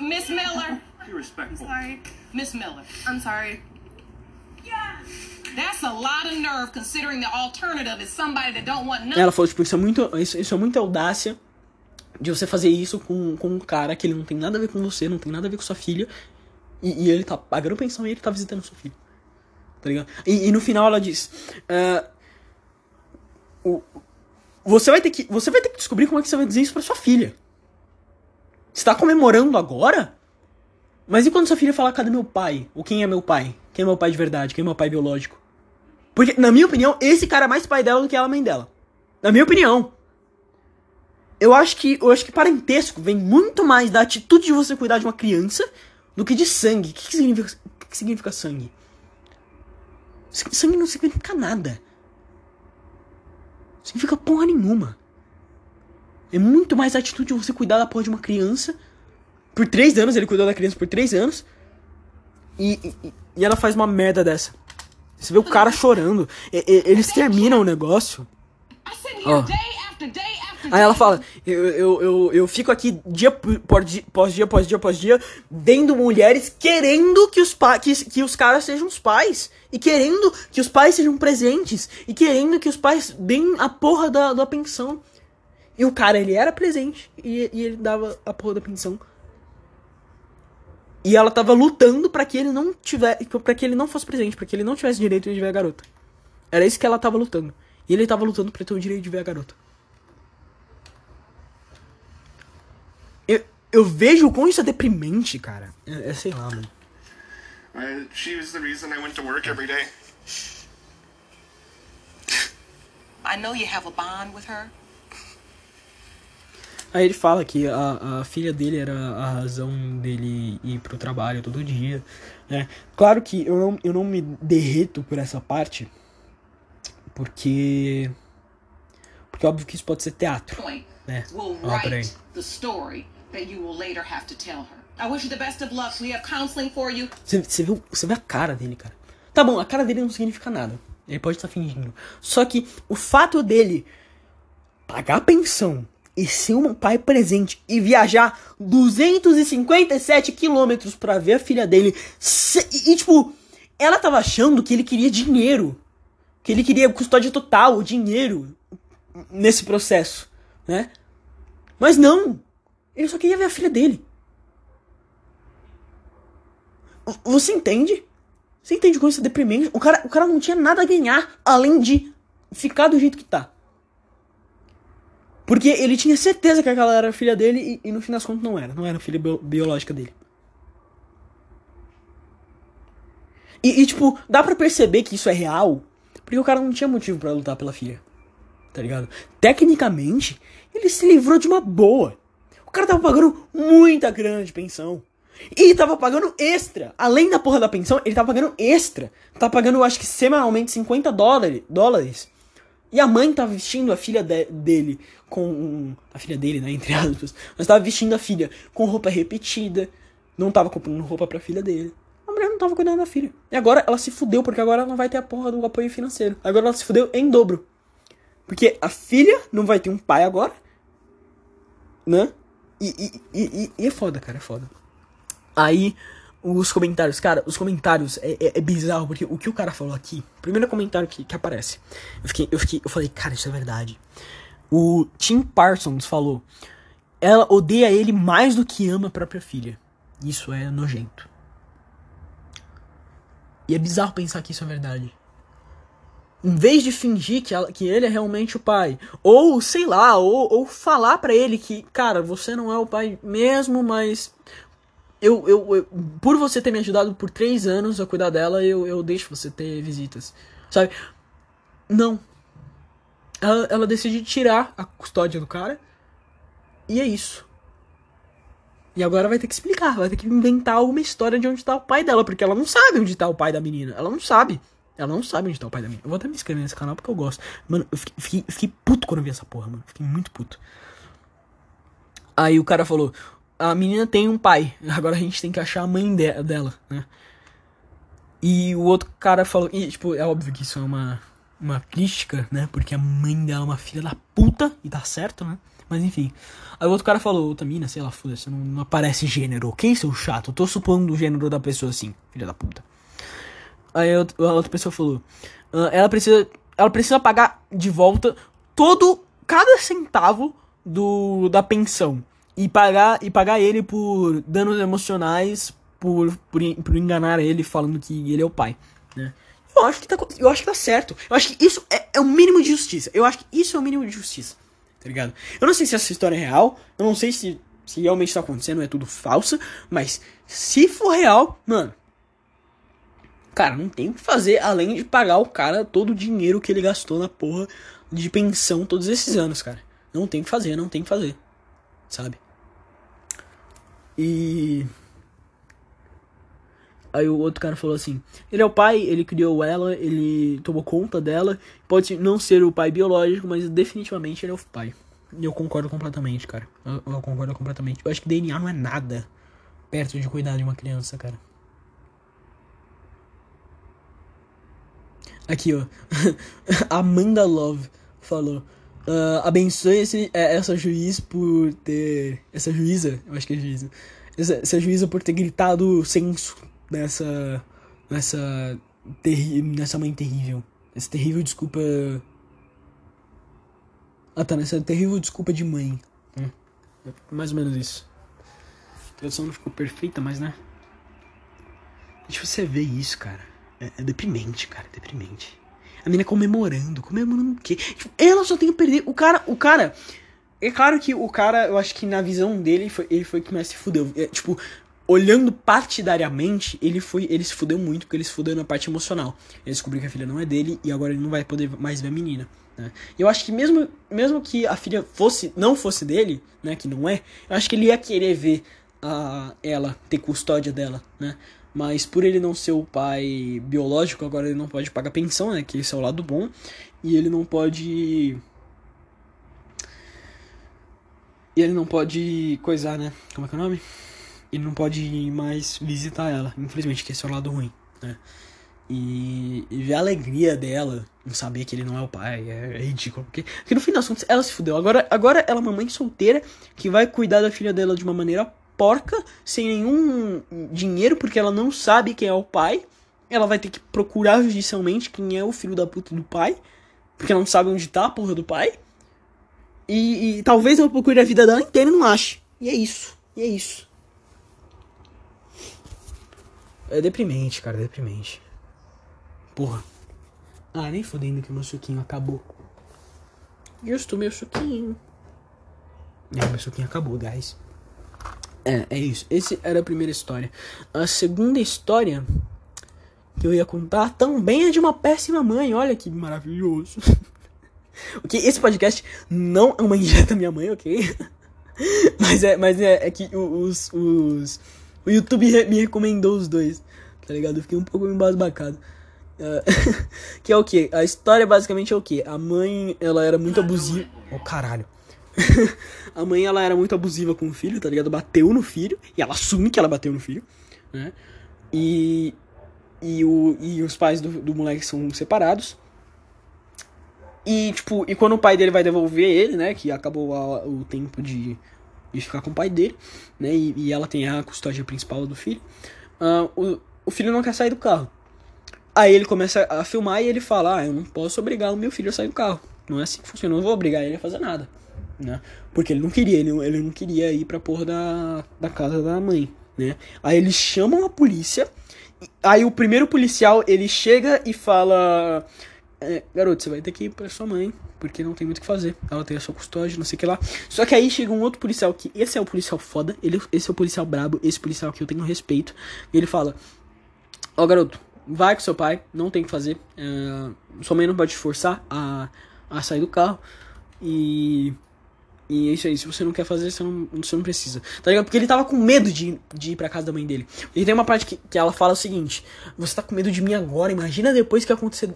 Miss Miller. Be respectful. I'm sorry. Miss Miller. I'm sorry. That's a lot of nerve considering the alternative is somebody that don't want nothing. Ela falou, tipo, isso é muito. Isso, isso é muita audácia de você fazer isso com, com um cara que ele não tem nada a ver com você, não tem nada a ver com sua filha. E, e ele tá pagando pensão e ele tá visitando sua filha. Tá ligado? E, e no final ela diz. Uh, o, você vai ter que. Você vai ter que descobrir como é que você vai dizer isso pra sua filha. Você tá comemorando agora? Mas e quando sua filha falar, cadê meu pai? Ou quem é meu pai? Quem é meu pai de verdade? Quem é meu pai biológico? Porque, na minha opinião, esse cara é mais pai dela do que ela mãe dela. Na minha opinião. Eu acho que. Eu acho que parentesco vem muito mais da atitude de você cuidar de uma criança do que de sangue. O que, que significa, o que significa sangue? Sangue não significa nada significa porra nenhuma. É muito mais a atitude de você cuidar da porra de uma criança. Por três anos, ele cuidou da criança por três anos. E, e, e ela faz uma merda dessa. Você vê o cara chorando. E, eles terminam o negócio. Ó. Aí ela fala: eu, eu, eu, eu fico aqui dia pós dia, pós dia, pós dia, pós dia, vendo mulheres querendo que os, pa que, que os caras sejam os pais. E querendo que os pais sejam presentes. E querendo que os pais deem a porra da, da pensão. E o cara, ele era presente. E, e ele dava a porra da pensão. E ela tava lutando para que ele não tivesse. para que ele não fosse presente, para que ele não tivesse direito de ver a garota. Era isso que ela tava lutando. E ele tava lutando pra ter o direito de ver a garota. Eu, vejo o quão isso é deprimente, cara. É, é sei lá, mano. I, she was the reason I went to work every day. I know you have a bond with her. Aí ele fala que a, a filha dele era a razão dele ir pro trabalho todo dia, né? Claro que eu não, eu não me derreto por essa parte, porque... Porque é óbvio que isso pode ser teatro, né? Ó, peraí. Você, você, viu, você vê a cara dele, cara. Tá bom, a cara dele não significa nada. Ele pode estar fingindo. Só que o fato dele pagar pensão e ser um pai presente e viajar 257 quilômetros para ver a filha dele. E, e, tipo, ela tava achando que ele queria dinheiro. Que ele queria custódia total, dinheiro nesse processo, né? Mas não! Ele só queria ver a filha dele. Você entende? Você entende como isso é deprimente? O cara, o cara não tinha nada a ganhar além de ficar do jeito que tá. Porque ele tinha certeza que aquela era a filha dele e, e no fim das contas não era. Não era a filha bio, biológica dele. E, e, tipo, dá pra perceber que isso é real. Porque o cara não tinha motivo para lutar pela filha. Tá ligado? Tecnicamente, ele se livrou de uma boa. Cara tava pagando muita grana de pensão. E tava pagando extra. Além da porra da pensão, ele tava pagando extra. Tava pagando, acho que semanalmente, 50 dólares. dólares e a mãe tava vestindo a filha de dele com. A filha dele, né? Entre aspas. Mas tava vestindo a filha com roupa repetida. Não tava comprando roupa pra filha dele. A mulher não tava cuidando da filha. E agora ela se fudeu, porque agora ela não vai ter a porra do apoio financeiro. Agora ela se fudeu em dobro. Porque a filha não vai ter um pai agora. Né? E, e, e, é foda, cara, é foda. Aí os comentários. Cara, os comentários é, é, é, bizarro, porque o que o cara falou aqui, primeiro comentário que, que aparece, eu fiquei, eu fiquei, eu falei, cara, isso é verdade. O Tim Parsons falou, ela odeia ele mais do que ama a própria filha. Isso é nojento. E é bizarro pensar que isso é verdade. Em vez de fingir que, ela, que ele é realmente o pai, ou sei lá, ou, ou falar para ele que, cara, você não é o pai mesmo, mas eu, eu, eu, por você ter me ajudado por três anos a cuidar dela, eu, eu deixo você ter visitas. Sabe? Não. Ela, ela decide tirar a custódia do cara. E é isso. E agora vai ter que explicar, vai ter que inventar alguma história de onde tá o pai dela, porque ela não sabe onde tá o pai da menina. Ela não sabe. Ela não sabe onde tá o pai da menina. Eu vou até me inscrever nesse canal porque eu gosto. Mano, eu fiquei, fiquei, fiquei puto quando eu vi essa porra, mano. Fiquei muito puto. Aí o cara falou: a menina tem um pai. Agora a gente tem que achar a mãe de dela, né? E o outro cara falou. E, tipo, é óbvio que isso é uma, uma crítica, né? Porque a mãe dela é uma filha da puta. E tá certo, né? Mas enfim. Aí o outro cara falou, outra mina, sei lá, foda-se, não, não aparece gênero. Quem seu chato? Eu tô supondo o gênero da pessoa assim, filha da puta. Aí a outra pessoa falou, uh, ela precisa. Ela precisa pagar de volta todo. cada centavo do da pensão e pagar e pagar ele por danos emocionais por, por, por enganar ele falando que ele é o pai, né? Eu acho que tá, eu acho que tá certo. Eu acho que isso é, é o mínimo de justiça. Eu acho que isso é o mínimo de justiça. Tá ligado? Eu não sei se essa história é real. Eu não sei se, se realmente tá acontecendo, é tudo falso. Mas se for real, mano. Cara, não tem o que fazer além de pagar o cara todo o dinheiro que ele gastou na porra de pensão todos esses anos, cara. Não tem o que fazer, não tem o que fazer. Sabe? E. Aí o outro cara falou assim: ele é o pai, ele criou ela, ele tomou conta dela. Pode não ser o pai biológico, mas definitivamente ele é o pai. E eu concordo completamente, cara. Eu, eu, concordo completamente. Eu acho que DNA não é nada perto de cuidar de uma criança, cara. Aqui, ó. Amanda Love falou: Uh, abençoe esse, é, essa juiz por ter. Essa juíza, eu acho que é juíza. Essa, essa juíza por ter gritado senso nessa. Nessa. Terri, nessa mãe terrível. Essa terrível desculpa. Ah tá, nessa terrível desculpa de mãe. Hum. É mais ou menos isso. A tradução não ficou perfeita, mas né? Deixa você ver isso, cara. É, é deprimente, cara. É deprimente. A menina comemorando. Comemorando o quê? Tipo, ela só tem que perder. O cara. O cara. É claro que o cara, eu acho que na visão dele, foi, ele foi que mais se fudeu. É, tipo, olhando partidariamente, ele foi, ele se fudeu muito, porque ele se fudeu na parte emocional. Ele descobriu que a filha não é dele e agora ele não vai poder mais ver a menina. Né? Eu acho que mesmo, mesmo que a filha fosse, não fosse dele, né, que não é, eu acho que ele ia querer ver a, ela ter custódia dela, né? Mas por ele não ser o pai biológico, agora ele não pode pagar pensão, né? Que esse é o lado bom. E ele não pode. E ele não pode coisar, né? Como é que é o nome? Ele não pode mais visitar ela, infelizmente, que esse é o lado ruim, né? E, e ver a alegria dela em saber que ele não é o pai é, é ridículo. Porque, porque no fim das contas ela se fudeu. Agora, agora ela é uma mãe solteira que vai cuidar da filha dela de uma maneira porca, sem nenhum dinheiro, porque ela não sabe quem é o pai. Ela vai ter que procurar judicialmente quem é o filho da puta do pai, porque ela não sabe onde tá a porra do pai. E, e talvez ela procure a vida dela inteira e não ache. E é isso. E é isso. É deprimente, cara, é deprimente. Porra. Ah, nem fodendo que o meu suquinho acabou. Eu estou meu suquinho. É, meu suquinho acabou, guys. É, é isso. Esse era a primeira história. A segunda história que eu ia contar também é de uma péssima mãe. Olha que maravilhoso. ok, esse podcast não é uma indireta minha mãe, ok? mas é, mas é, é que os, os, o YouTube me recomendou os dois, tá ligado? Eu fiquei um pouco embasbacado. Uh, que é o que? A história basicamente é o que? A mãe, ela era muito abusiva. Oh, caralho. a mãe, ela era muito abusiva com o filho, tá ligado? Bateu no filho, e ela assume que ela bateu no filho, né? E, e, o, e os pais do, do moleque são separados. E, tipo, e quando o pai dele vai devolver ele, né? Que acabou a, o tempo de, de ficar com o pai dele, né? E, e ela tem a custódia principal do filho. Uh, o, o filho não quer sair do carro. Aí ele começa a filmar e ele fala: Ah, eu não posso obrigar o meu filho a sair do carro. Não é assim que funciona, eu não vou obrigar ele a fazer nada né? Porque ele não queria, ele, ele não queria ir pra porra da, da casa da mãe, né? Aí eles chamam a polícia, aí o primeiro policial, ele chega e fala... É, garoto, você vai ter que ir pra sua mãe, porque não tem muito o que fazer. Ela tem a sua custódia, não sei o que lá. Só que aí chega um outro policial que. Esse é o policial foda, ele, esse é o policial brabo, esse policial que eu tenho respeito. E ele fala: Ó, oh, garoto, vai com seu pai, não tem o que fazer. É, sua mãe não pode te forçar a, a sair do carro. E e é isso aí, se você não quer fazer, você não, você não precisa. Tá ligado? Porque ele tava com medo de, de ir pra casa da mãe dele. E tem uma parte que, que ela fala o seguinte: Você tá com medo de mim agora, imagina depois que acontecer.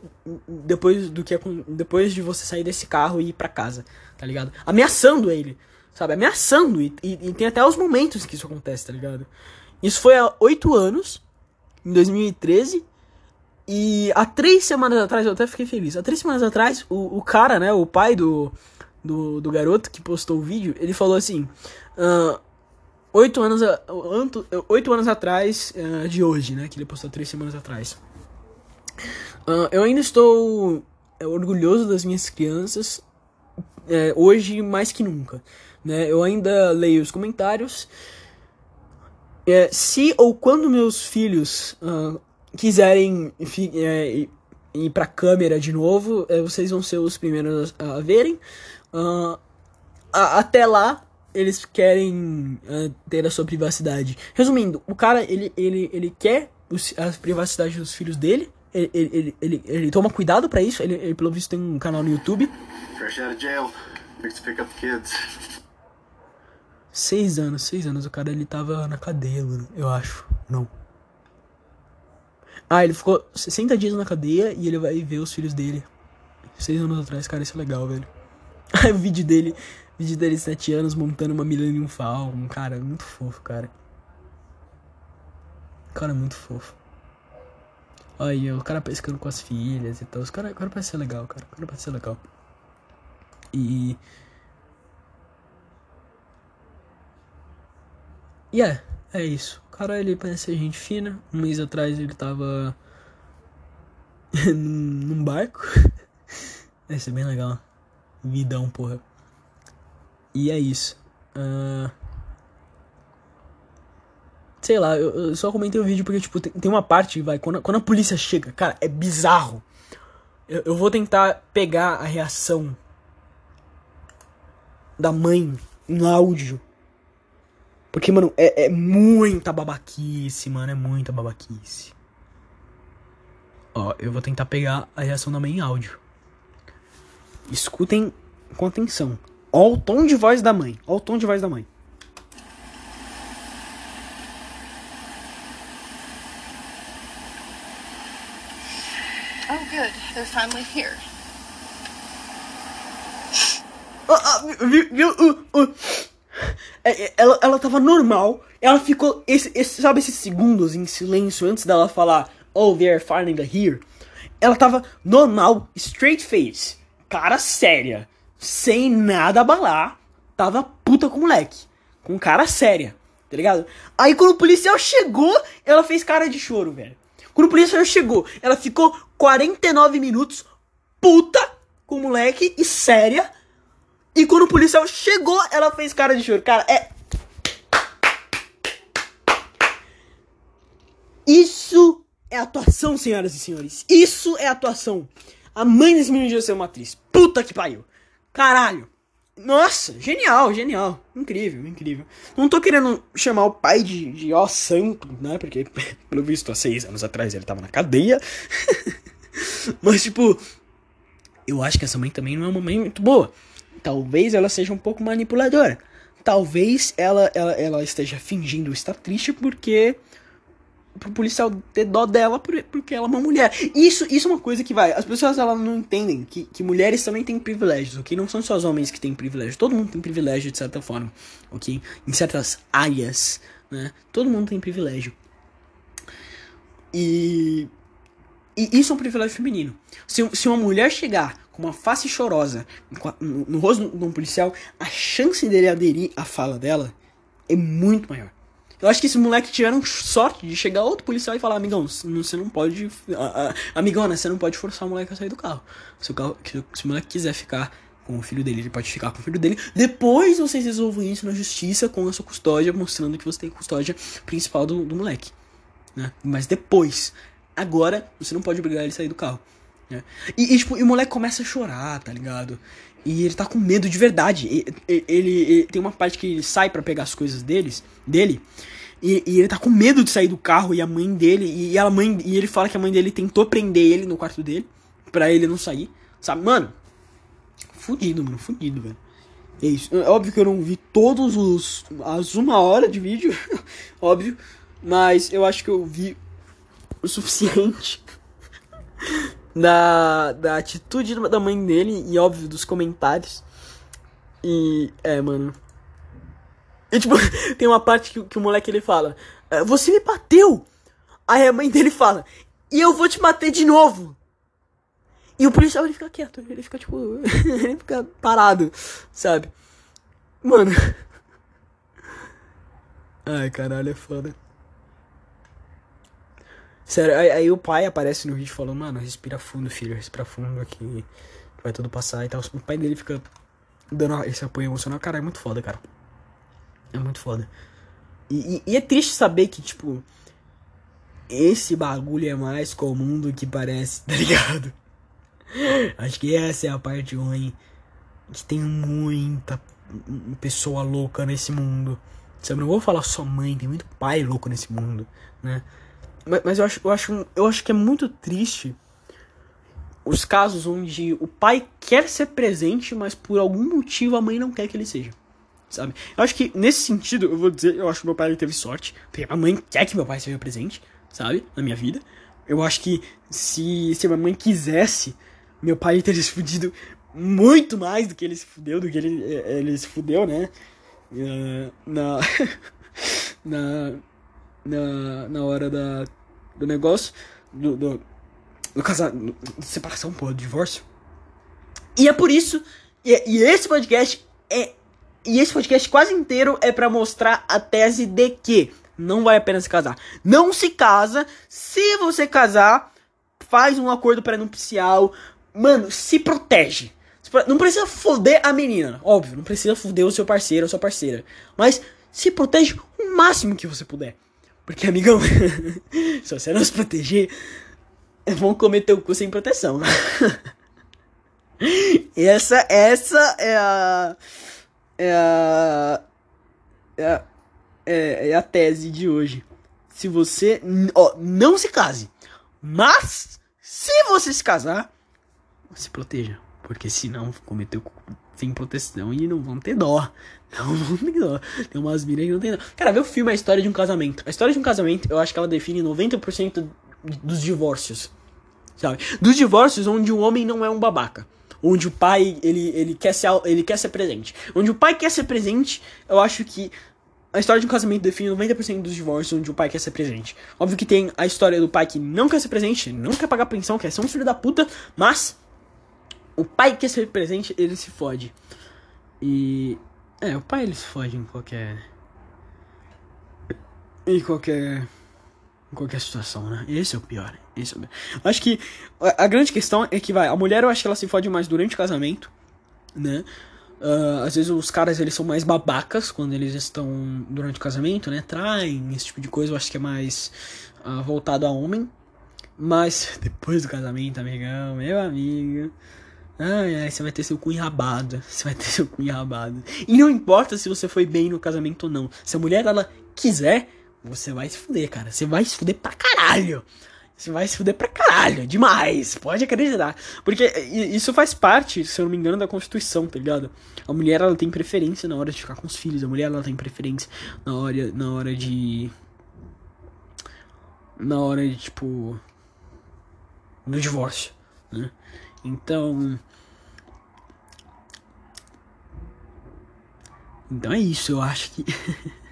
Depois do que Depois de você sair desse carro e ir pra casa, tá ligado? Ameaçando ele, sabe? Ameaçando. E, e, e tem até os momentos que isso acontece, tá ligado? Isso foi há oito anos, em 2013. E há três semanas atrás, eu até fiquei feliz. Há três semanas atrás, o, o cara, né, o pai do do, do garoto que postou o vídeo, ele falou assim: uh, oito anos, oito anos atrás uh, de hoje, né? Que ele postou três semanas atrás. Uh, eu ainda estou é, orgulhoso das minhas crianças, é, hoje mais que nunca. Né? Eu ainda leio os comentários. É, se ou quando meus filhos uh, quiserem é, ir pra câmera de novo, vocês vão ser os primeiros a, a verem. Uh, a, até lá, eles querem uh, ter a sua privacidade. Resumindo, o cara, ele, ele, ele quer os, a privacidade dos filhos dele. Ele, ele, ele, ele, ele toma cuidado para isso. Ele, ele, pelo visto, tem um canal no YouTube. Fresh out of jail. pick up kids. Seis anos, seis anos. O cara, ele tava na cadeia, mano. Eu acho. Não. Ah, ele ficou 60 dias na cadeia e ele vai ver os filhos dele. Seis anos atrás, cara, isso é legal, velho. O vídeo dele, vídeo dele de 7 anos montando uma Millennium Falcon, cara, muito fofo, cara. Cara, muito fofo. Aí, o cara pescando com as filhas e tal. Os cara, o cara parece ser legal, cara. O cara parece ser legal. E. E é, é isso. O cara, ele parece ser gente fina. Um mês atrás ele tava. num barco. Deve ser bem legal. Vidão, porra. E é isso. Uh... Sei lá, eu, eu, só comentei o vídeo porque, tipo, tem, tem uma parte, vai, quando, quando a polícia chega, cara, é bizarro. Eu, eu vou tentar pegar a reação da mãe no áudio. Porque, mano, é, é muita babaquice, mano. É muita babaquice. Ó, eu vou tentar pegar a reação da mãe em áudio. Escutem com atenção. Ó o tom de voz da mãe. Ó o tom de voz da mãe. Oh, good. They're finally here. Ah, ah, viu? viu uh, uh. É, é, ela, ela tava normal. Ela ficou. Esse, esse, sabe esses segundos em silêncio antes dela falar Oh, they're finally here? Ela tava normal, straight face. Cara séria. Sem nada abalar. Tava puta com o moleque. Com cara séria. Tá ligado? Aí quando o policial chegou, ela fez cara de choro, velho. Quando o policial chegou, ela ficou 49 minutos puta com o moleque e séria. E quando o policial chegou, ela fez cara de choro. Cara, é. Isso é atuação, senhoras e senhores. Isso é atuação. A mãe desse menino devia ser uma atriz. Puta que pariu. Caralho. Nossa, genial, genial. Incrível, incrível. Não tô querendo chamar o pai de, de ó santo, né? Porque, pelo visto, há seis anos atrás ele tava na cadeia. Mas, tipo, eu acho que essa mãe também não é uma mãe muito boa. Talvez ela seja um pouco manipuladora. Talvez ela, ela, ela esteja fingindo estar triste porque pro policial ter dó dela porque ela é uma mulher. Isso, isso é uma coisa que vai. As pessoas elas não entendem que, que mulheres também têm privilégios, ok? Não são só os homens que têm privilégios. Todo mundo tem privilégio de certa forma, ok? Em certas áreas, né? Todo mundo tem privilégio. E. E isso é um privilégio feminino. Se, se uma mulher chegar com uma face chorosa no, no rosto de um policial, a chance dele aderir à fala dela é muito maior. Eu acho que esses moleques tiveram sorte de chegar outro policial e falar, amigão, você não pode. amigona, você não pode forçar o moleque a sair do carro. Se o, carro, se o moleque quiser ficar com o filho dele, ele pode ficar com o filho dele. Depois vocês resolvem isso na justiça com a sua custódia, mostrando que você tem custódia principal do, do moleque. Né? Mas depois. Agora, você não pode obrigar ele a sair do carro. Né? E, e, tipo, e o moleque começa a chorar, tá ligado? E ele tá com medo de verdade. Ele, ele, ele tem uma parte que ele sai para pegar as coisas deles, dele. E, e, ele tá com medo de sair do carro e a mãe dele. E, a mãe. E ele fala que a mãe dele tentou prender ele no quarto dele. para ele não sair. Sabe, mano? Fudido, mano. Fudido, velho. É isso. É óbvio que eu não vi todos os. as uma hora de vídeo. óbvio. Mas eu acho que eu vi o suficiente da, da atitude da mãe dele e, óbvio, dos comentários. E, é, mano. E, tipo, tem uma parte que, que o moleque ele fala: é, Você me bateu! Aí a mãe dele fala: E eu vou te bater de novo! E o policial ele fica quieto, ele fica tipo. ele fica parado, sabe? Mano. Ai, caralho, é foda. Sério, aí, aí, o pai aparece no vídeo falando, mano, respira fundo, filho, respira fundo aqui, vai tudo passar e tal. O pai dele fica dando esse apoio emocional. Cara, é muito foda, cara. É muito foda. E, e, e é triste saber que, tipo, esse bagulho é mais comum do que parece, tá ligado? Acho que essa é a parte ruim. Que tem muita pessoa louca nesse mundo. Sabe, não vou falar só mãe, tem muito pai louco nesse mundo, né? Mas, mas eu, acho, eu, acho, eu acho que é muito triste os casos onde o pai quer ser presente, mas por algum motivo a mãe não quer que ele seja. Sabe? Eu acho que nesse sentido, eu vou dizer, eu acho que meu pai teve sorte, porque a mãe quer que meu pai seja presente, sabe? Na minha vida. Eu acho que se, se a minha mãe quisesse, meu pai teria se fudido muito mais do que ele se fudeu, do que ele, ele se fudeu, né? Uh, na, na, na, na hora da, do negócio, do, do, do casamento, separação, pô, divórcio. E é por isso, e, e esse podcast é, e esse podcast quase inteiro é para mostrar a tese de que não vale a pena se casar. Não se casa, se você casar, faz um acordo pré-nupcial, mano, se protege. Não precisa foder a menina, óbvio, não precisa foder o seu parceiro ou sua parceira, mas se protege o máximo que você puder. Porque, amigão, se você não se proteger, vão comer teu cu sem proteção. essa, essa é a. É a. É a, é, é a tese de hoje. Se você. Ó, não se case. Mas, se você se casar, se proteja. Porque senão cometeu sem proteção e não vão ter dó. Não vão ter dó. Tem umas minas que não tem dó. Cara, vê o filme A História de um Casamento. A história de um casamento, eu acho que ela define 90% dos divórcios. Sabe? Dos divórcios onde o homem não é um babaca onde o pai ele, ele, quer ser, ele quer ser presente. Onde o pai quer ser presente, eu acho que a história de um casamento define 90% dos divórcios onde o pai quer ser presente. Óbvio que tem a história do pai que não quer ser presente, não quer pagar pensão, quer ser um filho da puta, mas o pai quer ser presente, ele se fode. E. É, o pai ele se fode em qualquer. Em qualquer em qualquer situação, né? Esse é o pior. Esse é o... Acho que a, a, grande questão é que vai, a mulher eu acho que ela se fode mais durante o casamento, né? Uh, às vezes os caras eles são mais babacas quando eles estão durante o casamento, né? Traem, esse tipo de coisa, eu acho que é mais uh, voltado a homem. Mas depois do casamento, amigão, meu amigo. Ai, ai, você vai ter seu cu enrabado. Você vai ter seu cu enrabado. E não importa se você foi bem no casamento ou não. Se a mulher ela quiser, você vai se fuder, cara. Você vai se fuder pra caralho. Você vai se fuder pra caralho. Demais. Pode acreditar. Porque isso faz parte, se eu não me engano, da Constituição, tá ligado? A mulher, ela tem preferência na hora de ficar com os filhos. A mulher, ela tem preferência na hora, na hora de... Na hora de, tipo... Do divórcio, né? Então... Então é isso, eu acho que...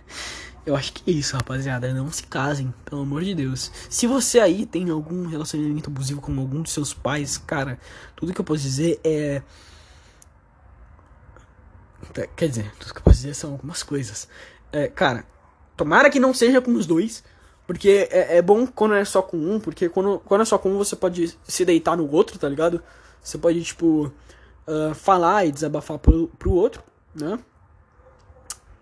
Eu acho que é isso, rapaziada. Não se casem, pelo amor de Deus. Se você aí tem algum relacionamento abusivo com algum dos seus pais, cara, tudo que eu posso dizer é. Tá, quer dizer, tudo que eu posso dizer são algumas coisas. É, cara, tomara que não seja com os dois. Porque é, é, bom quando é só com um, porque quando, quando é só com um você pode se deitar no outro, tá ligado? Você pode, tipo, uh, falar e desabafar pro, pro outro, né?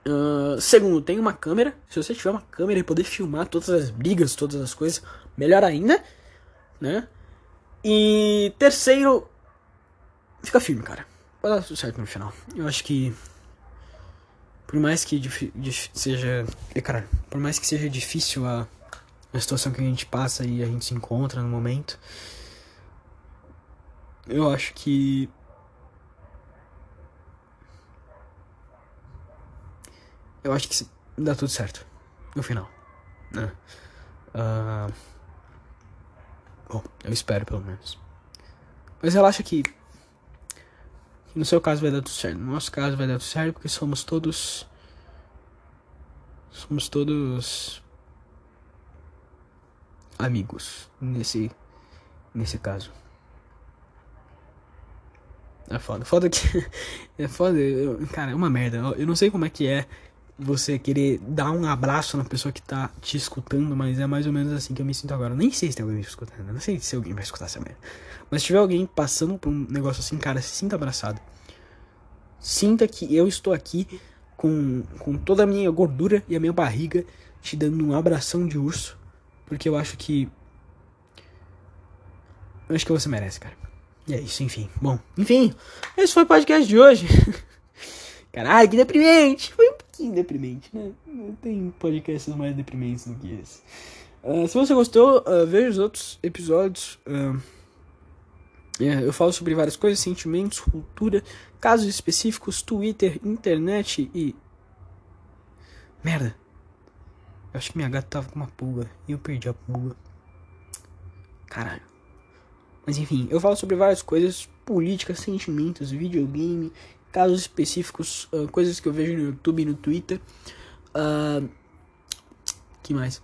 Uh, segundo, tem uma câmera. Se você tiver uma câmera e poder filmar todas as brigas, todas as coisas, melhor ainda, né? E terceiro, fica firme, cara. Vai dar tudo certo no final. Eu acho que por mais que seja, cara, por mais que seja difícil a, a situação que a gente passa e a gente se encontra no momento, eu acho que eu acho que dá tudo certo no final, né? Uh, bom, eu espero pelo menos. Mas relaxa que no seu caso vai dar tudo certo. No nosso caso vai dar tudo certo porque somos todos. Somos todos. Amigos nesse. Nesse caso. É foda. Foda que. É foda. Eu, cara, é uma merda. Eu não sei como é que é você querer dar um abraço na pessoa que tá te escutando, mas é mais ou menos assim que eu me sinto agora. Nem sei se tem alguém me escutando, não sei se alguém vai escutar essa merda. Mas se tiver alguém passando por um negócio assim, cara, se sinta abraçado. Sinta que eu estou aqui com, com toda a minha gordura e a minha barriga te dando um abração de urso, porque eu acho que. Eu acho que você merece, cara. E é isso, enfim. Bom, enfim, esse foi o podcast de hoje. Caralho, que deprimente! Foi pouquinho deprimente, né? Tem podcasts mais deprimentes do que esse. Uh, se você gostou, uh, veja os outros episódios. Uh, eu falo sobre várias coisas, sentimentos, cultura, casos específicos, Twitter, internet e. Merda! Eu acho que minha gata tava com uma pulga e eu perdi a pulga. Caralho. Mas enfim, eu falo sobre várias coisas: política, sentimentos, videogame casos específicos, uh, coisas que eu vejo no YouTube e no Twitter. Uh, que mais?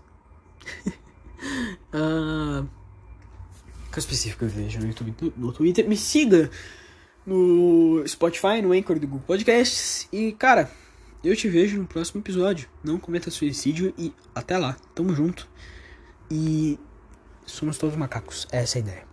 uh, coisa específica que eu vejo no YouTube no Twitter. Me siga no Spotify, no Anchor do Google Podcasts. E, cara, eu te vejo no próximo episódio. Não cometa suicídio e até lá. Tamo junto. E somos todos macacos. Essa é a ideia.